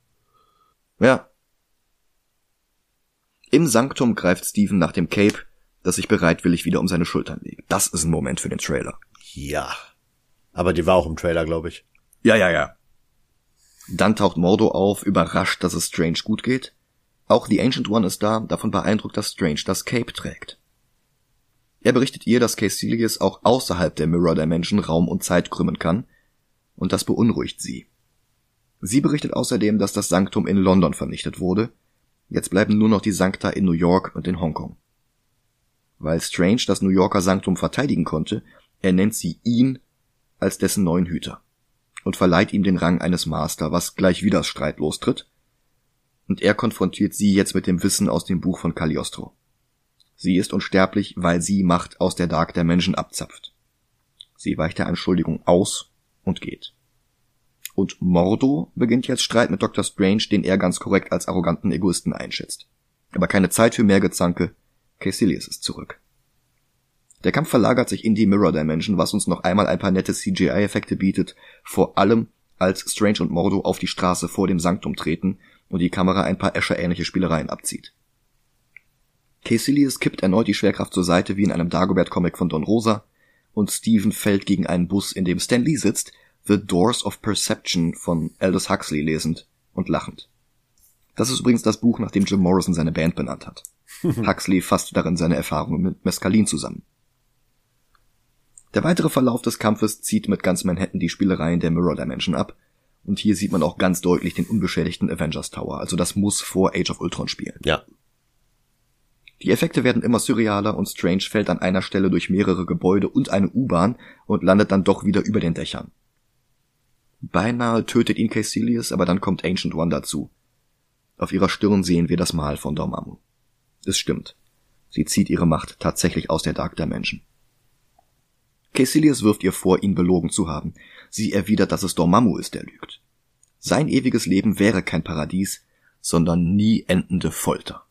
S1: ja. Im Sanktum greift Stephen nach dem Cape, das sich bereitwillig wieder um seine Schultern legt. Das ist ein Moment für den Trailer.
S2: Ja. Aber die war auch im Trailer, glaube ich.
S1: Ja, ja, ja. Dann taucht Mordo auf, überrascht, dass es Strange gut geht. Auch The Ancient One ist da, davon beeindruckt, dass Strange das Cape trägt. Er berichtet ihr, dass Caecilius auch außerhalb der Mirror Dimension Raum und Zeit krümmen kann, und das beunruhigt sie. Sie berichtet außerdem, dass das Sanktum in London vernichtet wurde. Jetzt bleiben nur noch die Sankta in New York und in Hongkong. Weil Strange das New Yorker Sanktum verteidigen konnte, ernennt sie ihn als dessen neuen Hüter und verleiht ihm den Rang eines Master, was gleich wieder Streit lostritt. Und er konfrontiert sie jetzt mit dem Wissen aus dem Buch von Cagliostro. Sie ist unsterblich, weil sie Macht aus der Dark der Menschen abzapft. Sie weicht der Anschuldigung aus und geht. Und Mordo beginnt jetzt Streit mit Dr. Strange, den er ganz korrekt als arroganten Egoisten einschätzt. Aber keine Zeit für mehr Gezanke. Caecilius ist zurück. Der Kampf verlagert sich in die Mirror Dimension, was uns noch einmal ein paar nette CGI-Effekte bietet, vor allem als Strange und Mordo auf die Straße vor dem Sanktum treten und die Kamera ein paar Escher-ähnliche Spielereien abzieht. Caecilius kippt erneut die Schwerkraft zur Seite wie in einem Dagobert-Comic von Don Rosa und Steven fällt gegen einen Bus, in dem Stan Lee sitzt, The Doors of Perception von Aldous Huxley lesend und lachend. Das ist übrigens das Buch, nach dem Jim Morrison seine Band benannt hat. <laughs> Huxley fasst darin seine Erfahrungen mit Mescalin zusammen. Der weitere Verlauf des Kampfes zieht mit ganz Manhattan die Spielereien der Mirror Dimension ab, und hier sieht man auch ganz deutlich den unbeschädigten Avengers Tower, also das muss vor Age of Ultron spielen.
S2: Ja.
S1: Die Effekte werden immer surrealer und Strange fällt an einer Stelle durch mehrere Gebäude und eine U-Bahn und landet dann doch wieder über den Dächern. Beinahe tötet ihn Caecilius, aber dann kommt Ancient One dazu. Auf ihrer Stirn sehen wir das Mal von Dormammu. Es stimmt. Sie zieht ihre Macht tatsächlich aus der Dark Dimension. Caecilius wirft ihr vor, ihn belogen zu haben. Sie erwidert, dass es Dormammu ist, der lügt. Sein ewiges Leben wäre kein Paradies, sondern nie endende Folter.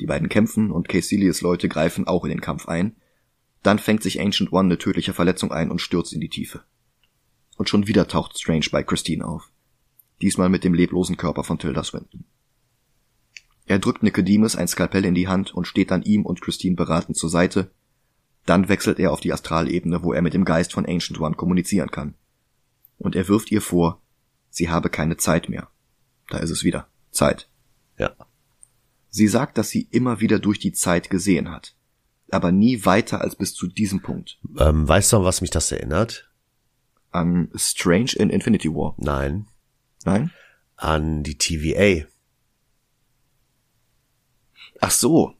S1: Die beiden kämpfen und Caecilius Leute greifen auch in den Kampf ein. Dann fängt sich Ancient One eine tödliche Verletzung ein und stürzt in die Tiefe. Und schon wieder taucht Strange bei Christine auf. Diesmal mit dem leblosen Körper von Tilda Swinton. Er drückt Nicodemus ein Skalpell in die Hand und steht dann ihm und Christine beratend zur Seite, dann wechselt er auf die Astralebene, wo er mit dem Geist von Ancient One kommunizieren kann. Und er wirft ihr vor, sie habe keine Zeit mehr. Da ist es wieder. Zeit.
S2: Ja.
S1: Sie sagt, dass sie immer wieder durch die Zeit gesehen hat. Aber nie weiter als bis zu diesem Punkt.
S2: Ähm, weißt du, was mich das erinnert?
S1: An Strange in Infinity War.
S2: Nein.
S1: Nein?
S2: An die TVA.
S1: Ach so.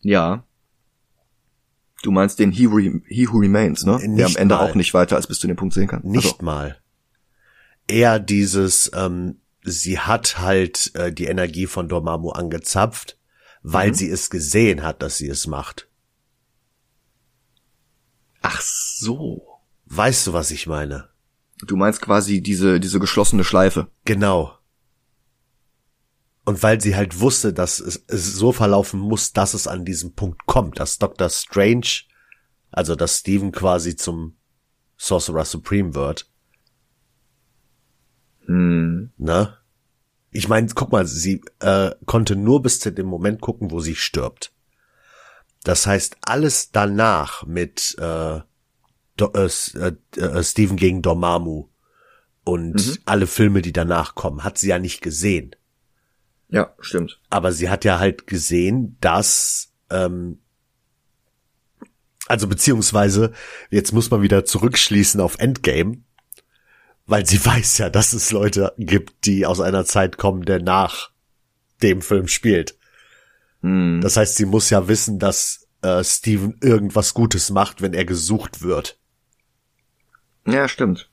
S1: Ja. Du meinst den He, Re He Who Remains, ne?
S2: Nicht
S1: Der am Ende
S2: mal.
S1: auch nicht weiter als bis zu dem Punkt sehen kann.
S2: Nicht
S1: Also,
S2: mal. Eher dieses, ähm, sie hat halt äh, die Energie von Dormammu angezapft, weil
S1: Mhm.
S2: sie es gesehen hat, dass sie es macht.
S1: ach so.
S2: Weißt du, was ich meine?
S1: Du meinst quasi diese, diese geschlossene Schleife.
S2: Genau. Und weil sie halt wusste, dass es, es so verlaufen muss, dass es an diesem Punkt kommt, dass Dr. Strange, also dass Steven quasi zum Sorcerer Supreme wird,
S1: Hm.
S2: ne? Ich meine, guck mal, sie äh, konnte nur bis zu dem Moment gucken, wo sie stirbt. Das heißt, alles danach mit äh, Do äh, äh, äh, Steven gegen Dormammu und
S1: Mhm.
S2: alle Filme, die danach kommen, hat sie ja nicht gesehen.
S1: Ja, stimmt.
S2: Aber sie hat ja halt gesehen, dass ähm, also beziehungsweise jetzt muss man wieder zurückschließen auf Endgame, weil sie <laughs> weiß ja, dass es Leute gibt, die aus einer Zeit kommen, der nach dem Film spielt.
S1: Hm.
S2: Das heißt, sie muss ja wissen, dass äh, Steven irgendwas Gutes macht, wenn er gesucht wird.
S1: Ja, stimmt.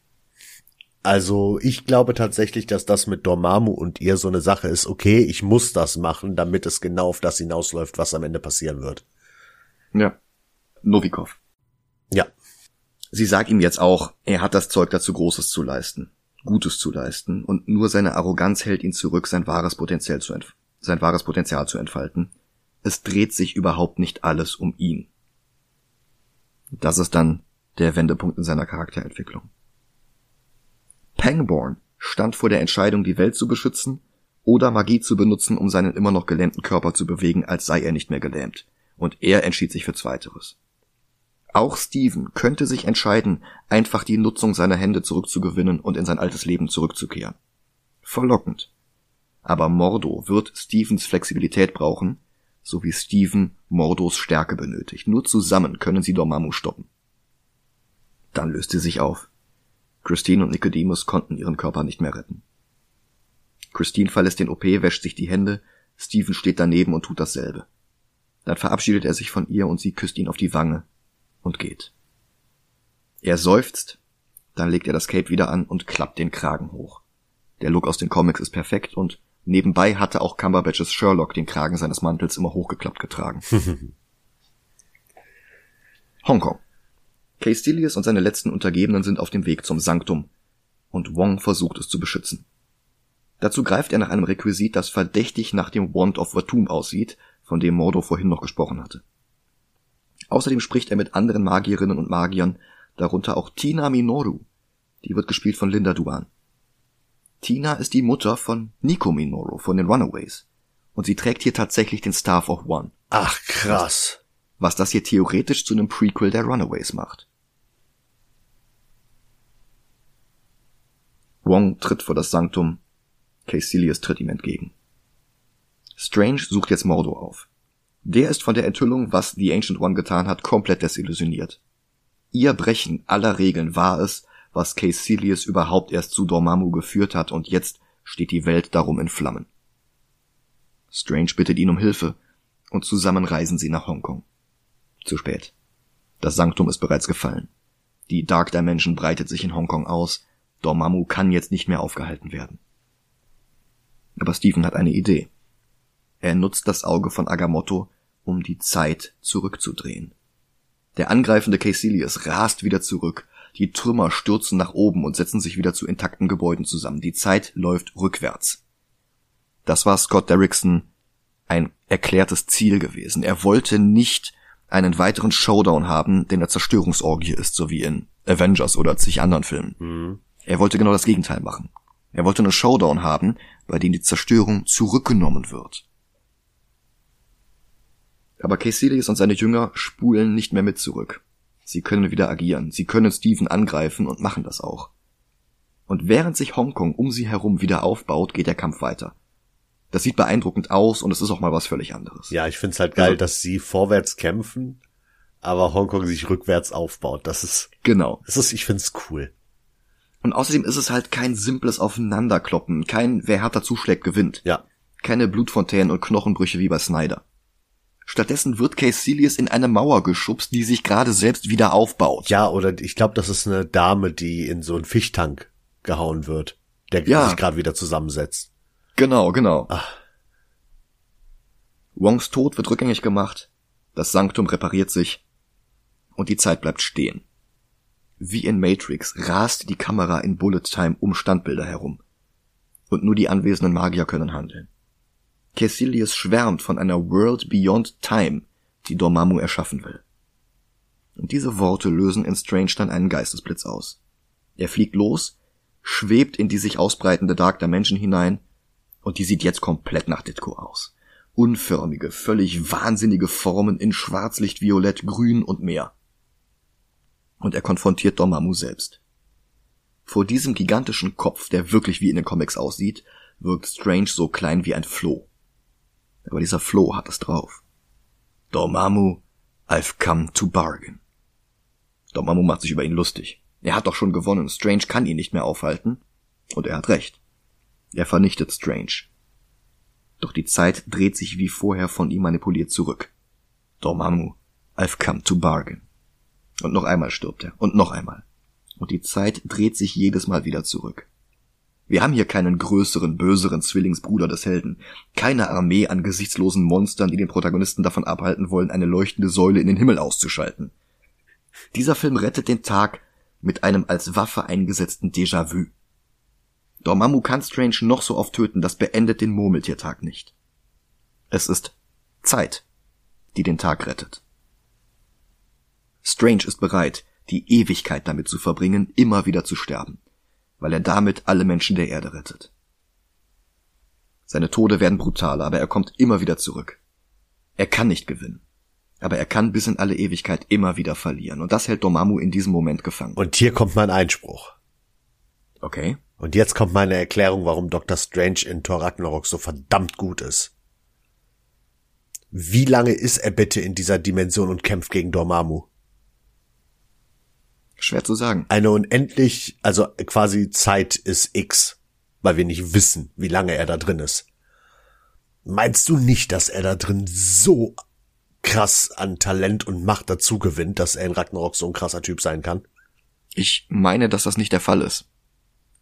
S2: Also ich glaube tatsächlich, dass das mit Dormammu und ihr so eine Sache ist, okay, ich muss das machen, damit es genau auf das hinausläuft, was am Ende passieren wird.
S1: Ja. Novikov.
S2: Ja,
S1: Sie sagt ihm jetzt auch, er hat das Zeug dazu Großes zu leisten, Gutes zu leisten, und nur seine Arroganz hält ihn zurück, sein wahres Potenzial zu, sein wahres Potenzial zu entfalten. Es dreht sich überhaupt nicht alles um ihn. Das ist dann der Wendepunkt in seiner Charakterentwicklung. Pangborn stand vor der Entscheidung, die Welt zu beschützen oder Magie zu benutzen, um seinen immer noch gelähmten Körper zu bewegen, als sei er nicht mehr gelähmt. und er entschied sich für Zweiteres. Auch Steven könnte sich entscheiden, einfach die Nutzung seiner Hände zurückzugewinnen und in sein altes Leben zurückzukehren. Verlockend. Aber Mordo wird Stevens Flexibilität brauchen, so wie Steven Mordos Stärke benötigt. Nur zusammen können sie Dormammu stoppen. Dann löst sie sich auf. Christine und Nicodemus konnten ihren Körper nicht mehr retten. Christine verlässt den OP, wäscht sich die Hände, Steven steht daneben und tut dasselbe. Dann verabschiedet er sich von ihr und sie küsst ihn auf die Wange und geht. Er seufzt, dann legt er das Cape wieder an und klappt den Kragen hoch. Der Look aus den Comics ist perfekt und nebenbei hatte auch Cumberbatches Sherlock den Kragen seines Mantels immer hochgeklappt getragen. <laughs> Hongkong. Castilius und seine letzten Untergebenen sind auf dem Weg zum Sanktum und Wong versucht es zu beschützen. Dazu greift er nach einem Requisit, das verdächtig nach dem Wand of Watum aussieht, von dem Mordo vorhin noch gesprochen hatte. Außerdem spricht er mit anderen Magierinnen und Magiern, darunter auch Tina Minoru. Die wird gespielt von Linda Duan. Tina ist die Mutter von Nico Minoru von den Runaways. Und sie trägt hier tatsächlich den Staff of One.
S2: Ach, krass.
S1: Was das hier theoretisch zu einem Prequel der Runaways macht. Wong tritt vor das Sanktum, Caecilius tritt ihm entgegen. Strange sucht jetzt Mordo auf. Der ist von der Enthüllung, was The Ancient One getan hat, komplett desillusioniert. Ihr Brechen aller Regeln war es, was Caecilius überhaupt erst zu Dormammu geführt hat und jetzt steht die Welt darum in Flammen. Strange bittet ihn um Hilfe und zusammen reisen sie nach Hongkong. Zu spät. Das Sanktum ist bereits gefallen. Die Dark Dimension breitet sich in Hongkong aus. Dormammu kann jetzt nicht mehr aufgehalten werden. Aber Stephen hat eine Idee. Er nutzt das Auge von Agamotto, um die Zeit zurückzudrehen. Der angreifende Caecilius rast wieder zurück, die Trümmer stürzen nach oben und setzen sich wieder zu intakten Gebäuden zusammen. Die Zeit läuft rückwärts. Das war Scott Derrickson ein erklärtes Ziel gewesen. Er wollte nicht einen weiteren Showdown haben, der eine Zerstörungsorgie ist, so wie in Avengers oder zig anderen Filmen. Mhm. Er wollte genau das Gegenteil machen. Er wollte einen Showdown haben, bei dem die Zerstörung zurückgenommen wird. Aber Caecilius und seine Jünger spulen nicht mehr mit zurück. Sie können wieder agieren, sie können Steven angreifen und machen das auch. Und während sich Hongkong um sie herum wieder aufbaut, geht der Kampf weiter. Das sieht beeindruckend aus und es ist auch mal was völlig anderes.
S2: Ja, ich find's halt geil, also, dass sie vorwärts kämpfen, aber Hongkong sich rückwärts aufbaut. Das ist
S1: genau.
S2: Das ist, ich find's cool.
S1: Und außerdem ist es halt kein simples Aufeinanderkloppen, kein wer härter zuschlägt gewinnt.
S2: Ja.
S1: Keine Blutfontänen und Knochenbrüche wie bei Snyder. Stattdessen wird Caecilius in eine Mauer geschubst, die sich gerade selbst wieder aufbaut.
S2: Ja, oder ich glaube, das ist eine Dame, die in so einen Fischtank gehauen wird, der
S1: ja.
S2: sich gerade wieder zusammensetzt.
S1: Genau, genau.
S2: Ach.
S1: Wongs Tod wird rückgängig gemacht, das Sanktum repariert sich und die Zeit bleibt stehen. Wie in Matrix rast die Kamera in Bullet Time um Standbilder herum. Und nur die anwesenden Magier können handeln. Caecilius schwärmt von einer World Beyond Time, die Dormammu erschaffen will. Und diese Worte lösen in Strange dann einen Geistesblitz aus. Er fliegt los, schwebt in die sich ausbreitende Dark Dimension hinein, und die sieht jetzt komplett nach Ditko aus. Unförmige, völlig wahnsinnige Formen in Schwarzlicht, Violett, Grün und mehr. Und er konfrontiert Dormammu selbst. Vor diesem gigantischen Kopf, der wirklich wie in den Comics aussieht, wirkt Strange so klein wie ein Floh. Aber dieser Flo hat es drauf. Dormammu, I've come to bargain. Dormammu macht sich über ihn lustig. Er hat doch schon gewonnen. Strange kann ihn nicht mehr aufhalten. Und er hat recht. Er vernichtet Strange. Doch die Zeit dreht sich wie vorher von ihm manipuliert zurück. Dormammu, I've come to bargain. Und noch einmal stirbt er. Und noch einmal. Und die Zeit dreht sich jedes Mal wieder zurück. Wir haben hier keinen größeren, böseren Zwillingsbruder des Helden, keine Armee an gesichtslosen Monstern, die den Protagonisten davon abhalten wollen, eine leuchtende Säule in den Himmel auszuschalten. Dieser Film rettet den Tag mit einem als Waffe eingesetzten Déjà-vu. Dormammu kann Strange noch so oft töten, das beendet den Murmeltiertag nicht. Es ist Zeit, die den Tag rettet. Strange ist bereit, die Ewigkeit damit zu verbringen, immer wieder zu sterben weil er damit alle Menschen der Erde rettet. Seine Tode werden brutaler, aber er kommt immer wieder zurück. Er kann nicht gewinnen. Aber er kann bis in alle Ewigkeit immer wieder verlieren. Und das hält Dormammu in diesem Moment gefangen.
S2: Und hier kommt mein Einspruch.
S1: Okay.
S2: Und jetzt kommt meine Erklärung, warum Dr. Strange in Thor Ragnarok so verdammt gut ist. Wie lange ist er bitte in dieser Dimension und kämpft gegen Dormammu?
S1: Schwer zu sagen.
S2: Eine unendlich, also quasi Zeit ist X, weil wir nicht wissen, wie lange er da drin ist. Meinst du nicht, dass er da drin so krass an Talent und Macht dazu gewinnt, dass er in Ragnarok so ein krasser Typ sein kann?
S1: Ich meine, dass das nicht der Fall ist.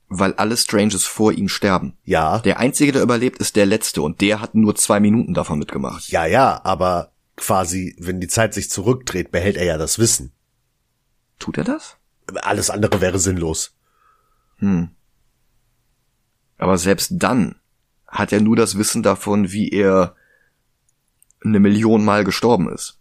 S1: Weil alle Stranges vor ihm sterben.
S2: Ja.
S1: Der einzige, der überlebt, ist der letzte und der hat nur zwei Minuten davon mitgemacht.
S2: Ja, ja, aber quasi, wenn die Zeit sich zurückdreht, behält er ja das Wissen.
S1: Tut er das?
S2: Alles andere wäre sinnlos.
S1: Hm. Aber selbst dann hat er nur das Wissen davon, wie er eine Million Mal gestorben ist.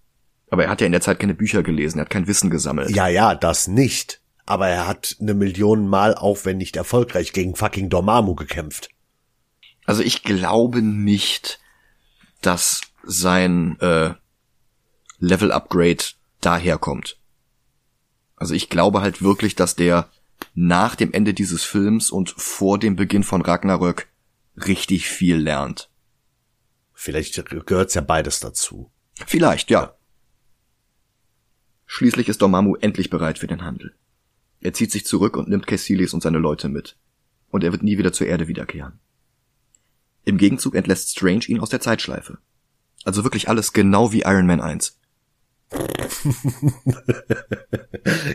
S1: Aber er hat ja in der Zeit keine Bücher gelesen, er hat kein Wissen gesammelt.
S2: Ja, ja, das nicht. Aber er hat eine Million Mal, auch wenn nicht erfolgreich, gegen fucking Dormammu gekämpft.
S1: Also ich glaube nicht, dass sein äh, Level-Upgrade daherkommt. Also ich glaube halt wirklich, dass der nach dem Ende dieses Films und vor dem Beginn von Ragnarök richtig viel lernt.
S2: Vielleicht gehört's ja beides dazu.
S1: Vielleicht, ja. Schließlich ist Dormammu endlich bereit für den Handel. Er zieht sich zurück und nimmt Caecilius und seine Leute mit. Und er wird nie wieder zur Erde wiederkehren. Im Gegenzug entlässt Strange ihn aus der Zeitschleife. Also wirklich alles genau wie Iron Man 1.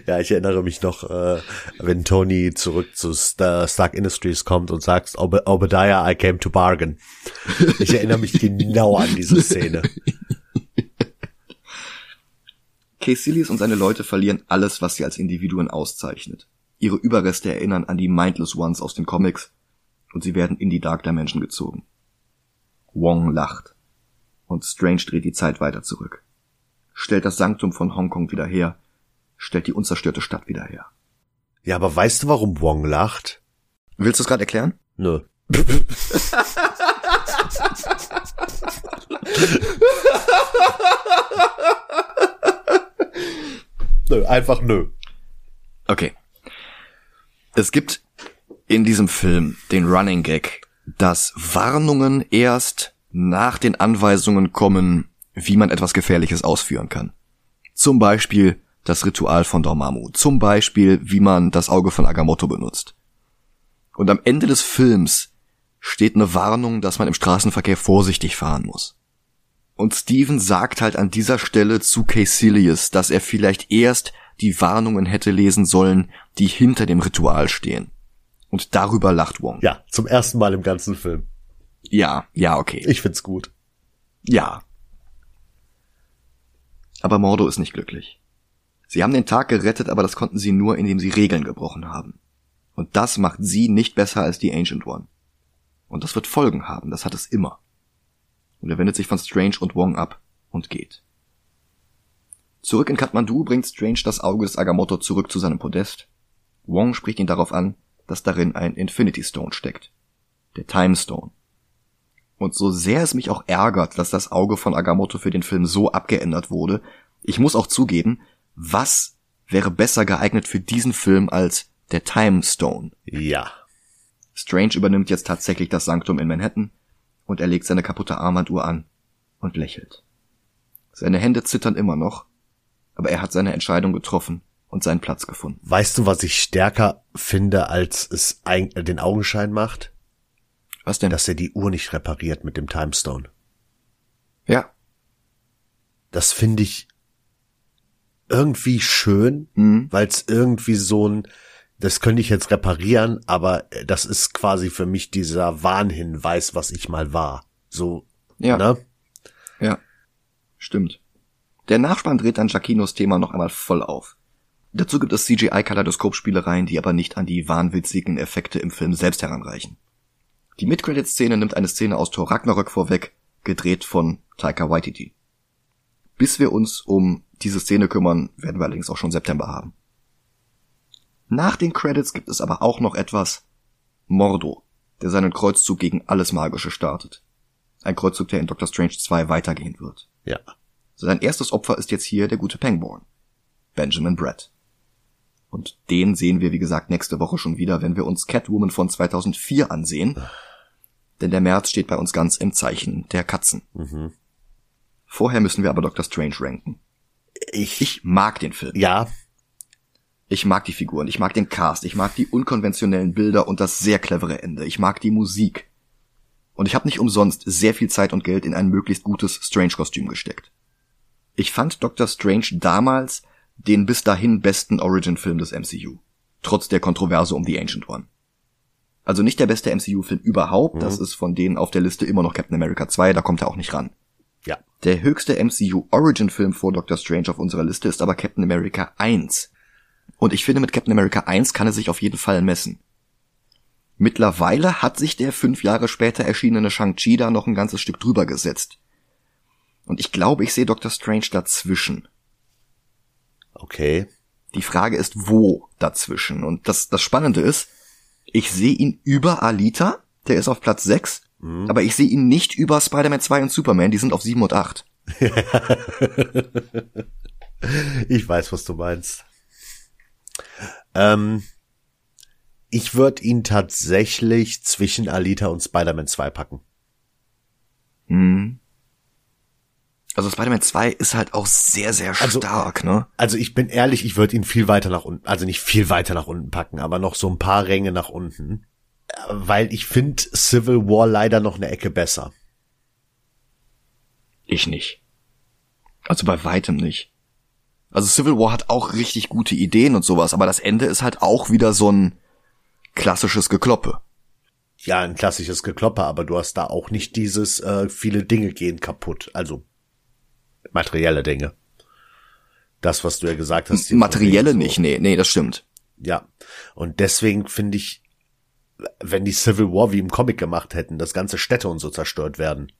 S2: ja, ich erinnere mich noch, äh, wenn Tony zurück zu Star Stark Industries kommt und sagt, Ob Obadiah, I came to bargain. Ich erinnere mich genau an diese Szene.
S1: Caecilius und seine Leute verlieren alles, was sie als Individuen auszeichnet. Ihre Überreste erinnern an die Mindless Ones aus den Comics und sie werden in die Dark Dimension gezogen. Wong lacht und Strange dreht die Zeit weiter zurück stellt das Sanktum von Hongkong wieder her, stellt die unzerstörte Stadt wieder her.
S2: Ja, aber weißt du, warum Wong lacht?
S1: Willst du es gerade erklären?
S2: Nö. <laughs> nö, einfach nö.
S1: Okay. Es gibt in diesem Film den Running Gag, dass Warnungen erst nach den Anweisungen kommen, wie man etwas Gefährliches ausführen kann. Zum Beispiel das Ritual von Dormammu. Zum Beispiel, wie man das Auge von Agamotto benutzt. Und am Ende des Films steht eine Warnung, dass man im Straßenverkehr vorsichtig fahren muss. Und Steven sagt halt an dieser Stelle zu Caecilius, dass er vielleicht erst die Warnungen hätte lesen sollen, die hinter dem Ritual stehen. Und darüber lacht Wong.
S2: Ja, zum ersten Mal im ganzen Film.
S1: Ja, ja, okay.
S2: Ich find's gut.
S1: Ja, aber Mordo ist nicht glücklich. Sie haben den Tag gerettet, aber das konnten sie nur, indem sie Regeln gebrochen haben. Und das macht sie nicht besser als die Ancient One. Und das wird Folgen haben, das hat es immer. Und er wendet sich von Strange und Wong ab und geht. Zurück in Kathmandu bringt Strange das Auge des Agamotto zurück zu seinem Podest. Wong spricht ihn darauf an, dass darin ein Infinity Stone steckt. Der Time Stone. Und so sehr es mich auch ärgert, dass das Auge von Agamotto für den Film so abgeändert wurde, ich muss auch zugeben, was wäre besser geeignet für diesen Film als der Time Stone?
S2: Ja.
S1: Strange übernimmt jetzt tatsächlich das Sanktum in Manhattan und er legt seine kaputte Armbanduhr an und lächelt. Seine Hände zittern immer noch, aber er hat seine Entscheidung getroffen und seinen Platz gefunden.
S2: Weißt du, was ich stärker finde, als es den Augenschein macht?
S1: Was denn?
S2: Dass er die Uhr nicht repariert mit dem Timestone.
S1: Ja.
S2: Das finde ich irgendwie schön, mhm. weil es irgendwie so ein, das könnte ich jetzt reparieren, aber das ist quasi für mich dieser Warnhinweis, was ich mal war. So,
S1: ja. Ne? Ja. Stimmt. Der Nachspann dreht dann Jakinos Thema noch einmal voll auf. Dazu gibt es CGI-Kaleidoskop-Spielereien, die aber nicht an die wahnwitzigen Effekte im Film selbst heranreichen. Die Mid-Credit-Szene nimmt eine Szene aus Thor Ragnarök vorweg, gedreht von Taika Waititi. Bis wir uns um diese Szene kümmern, werden wir allerdings auch schon September haben. Nach den Credits gibt es aber auch noch etwas Mordo, der seinen Kreuzzug gegen alles Magische startet. Ein Kreuzzug, der in Doctor Strange 2 weitergehen wird.
S2: Ja.
S1: Sein erstes Opfer ist jetzt hier der gute Pangborn. Benjamin Brett. Und den sehen wir, wie gesagt, nächste Woche schon wieder, wenn wir uns Catwoman von 2004 ansehen. Denn der März steht bei uns ganz im Zeichen der Katzen.
S2: Mhm.
S1: Vorher müssen wir aber Dr. Strange ranken.
S2: Ich,
S1: Ich mag den Film.
S2: ja,
S1: Ich mag die Figuren, ich mag den Cast, ich mag die unkonventionellen Bilder und das sehr clevere Ende. Ich mag die Musik. Und ich habe nicht umsonst sehr viel Zeit und Geld in ein möglichst gutes Strange-Kostüm gesteckt. Ich fand Dr. Strange damals den bis dahin besten Origin-Film des MCU. Trotz der Kontroverse um The Ancient One. Also nicht der beste MCU-Film überhaupt, das ist von denen auf der Liste immer noch Captain America 2, da kommt er auch nicht ran.
S2: ja.
S1: Der höchste MCU Origin Film vor Doctor Strange auf unserer Liste ist aber Captain America 1. Und ich finde, mit Captain America 1 kann er sich auf jeden Fall messen. Mittlerweile hat sich der fünf Jahre später erschienene Shang-Chi da noch ein ganzes Stück drüber gesetzt. Und ich glaube, ich sehe Doctor Strange dazwischen.
S2: Okay.
S1: Die Frage ist, wo dazwischen? Und das, das Spannende ist, ich sehe ihn über Alita, der ist auf Platz 6, aber ich sehe ihn nicht über Spider-Man 2 und Superman, die sind auf 7 und 8. <laughs>
S2: Ich weiß, was du meinst. Ähm, ich würde ihn tatsächlich zwischen Alita und Spider-Man 2 packen.
S1: Hm. Also Spider-Man 2 ist halt auch sehr, sehr
S2: Also-
S1: stark, ne?
S2: Also ich bin ehrlich, ich würde ihn viel weiter nach unten, also nicht viel weiter nach unten packen, aber noch so ein paar Ränge nach unten. Weil ich finde Civil War leider noch eine Ecke besser.
S1: Ich nicht. Also bei weitem nicht. Also Civil War hat auch richtig gute Ideen und sowas, aber das Ende ist halt auch wieder so ein klassisches Gekloppe.
S2: Ja, ein klassisches Gekloppe, aber du hast da auch nicht dieses äh, viele Dinge gehen kaputt, also materielle Dinge. Das, was du ja gesagt hast.
S1: Materielle
S2: wegen
S1: nicht, nee, nee, das stimmt.
S2: Ja. Und deswegen finde ich, wenn die Civil War wie im Comic gemacht hätten, dass ganze Städte und so zerstört werden.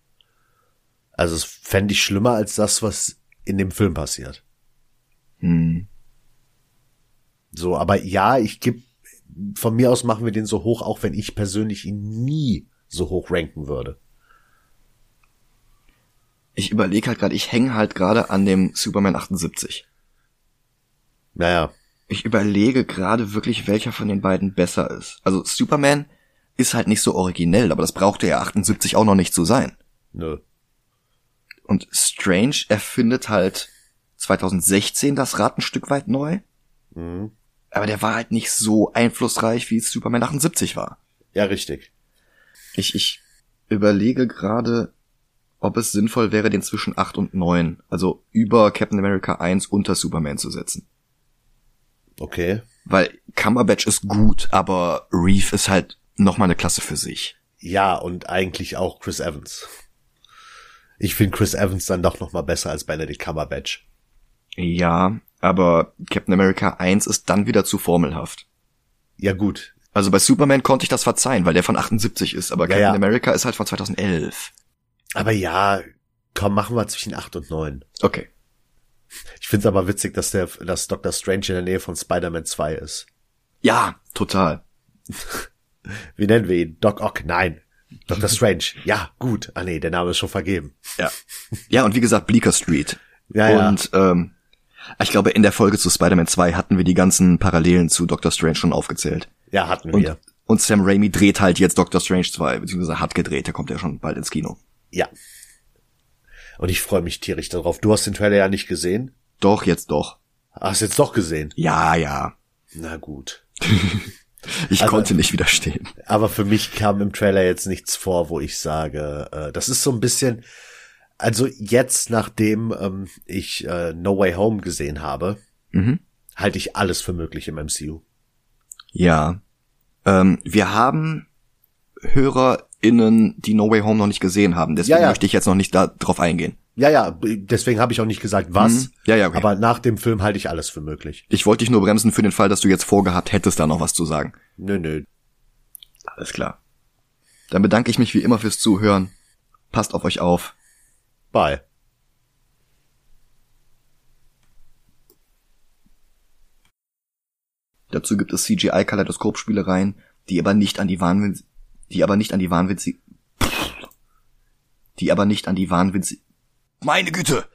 S2: Also es fände ich schlimmer als das, was in dem Film passiert.
S1: Hm.
S2: So, aber ja, ich geb, von mir aus machen wir den so hoch, auch wenn ich persönlich ihn nie so hoch ranken würde.
S1: Ich überlege halt gerade, ich hänge halt gerade an dem Superman 78.
S2: Naja,
S1: Ich überlege gerade wirklich, welcher von den beiden besser ist. Also Superman ist halt nicht so originell, aber das brauchte ja 78 auch noch nicht zu sein.
S2: nö.
S1: Und Strange erfindet halt 2016 das Rad ein Stück weit neu.
S2: Mhm.
S1: Aber der war halt nicht so einflussreich, wie Superman 78 war.
S2: Ja, richtig.
S1: Ich, ich überlege gerade, ob es sinnvoll wäre, den zwischen 8 und 9, also über Captain America 1 unter Superman zu setzen.
S2: Okay.
S1: Weil Cumberbatch ist gut, aber Reeve ist halt nochmal eine Klasse für sich.
S2: Ja, und eigentlich auch Chris Evans. Ich finde Chris Evans dann doch noch mal besser als Benedict Cumberbatch.
S1: Ja, aber Captain America 1 ist dann wieder zu formelhaft.
S2: Ja gut,
S1: Also bei Superman konnte ich das verzeihen, weil der von 78 ist, aber
S2: Ja,
S1: Captain
S2: ja.
S1: America ist halt von 2011.
S2: aber ja, komm, machen wir zwischen acht und neun.
S1: Okay.
S2: Ich find's aber witzig, dass der, dass Doctor Strange in der Nähe von Spider-Man 2 ist.
S1: Ja, total. <laughs>
S2: Wie nennen wir ihn? Doc Ock? Nein. Doctor Strange. Ja, gut. Ah nee, der Name ist schon vergeben.
S1: Ja. Ja, und wie gesagt, Bleecker Street.
S2: Ja, ja.
S1: und ähm, ich glaube, in der Folge zu Spider-Man 2 hatten wir die ganzen Parallelen zu Doctor Strange schon aufgezählt.
S2: Ja, hatten
S1: Und,
S2: wir.
S1: und Sam Raimi dreht halt jetzt Doctor Strange 2, beziehungsweise hat gedreht, der kommt ja schon bald ins Kino.
S2: Ja. Und ich freue mich tierisch darauf. Du hast den Trailer ja nicht gesehen.
S1: Doch, jetzt doch.
S2: Hast jetzt doch gesehen.
S1: Ja, ja.
S2: Na gut. <laughs>
S1: Ich
S2: Also-
S1: konnte nicht widerstehen.
S2: Aber für mich kam im Trailer jetzt nichts vor, wo ich sage, äh, das ist so ein bisschen, also jetzt, nachdem ähm, ich äh, No Way Home gesehen habe,
S1: Mhm.
S2: halte ich alles für möglich im MCU.
S1: Ja. Ähm, wir haben HörerInnen, die No Way Home noch nicht gesehen haben. Deswegen
S2: Ja, ja.
S1: möchte ich jetzt noch nicht da drauf eingehen.
S2: Ja, ja, deswegen habe ich auch nicht gesagt, was.
S1: Mhm. Ja, ja, okay.
S2: Aber nach dem Film halte ich alles für möglich.
S1: Ich wollte dich nur bremsen für den Fall, dass du jetzt vorgehabt hättest, da noch was zu sagen.
S2: Nö, nö.
S1: Alles klar. Dann bedanke ich mich wie immer fürs Zuhören. Passt auf euch auf.
S2: Bye.
S1: Dazu gibt es CGI-Kaleidoskop-Spielereien, die aber nicht an die Wahnwitz, die aber nicht an die Wahnwitz, die aber nicht an die Wahnwitz, meine Güte!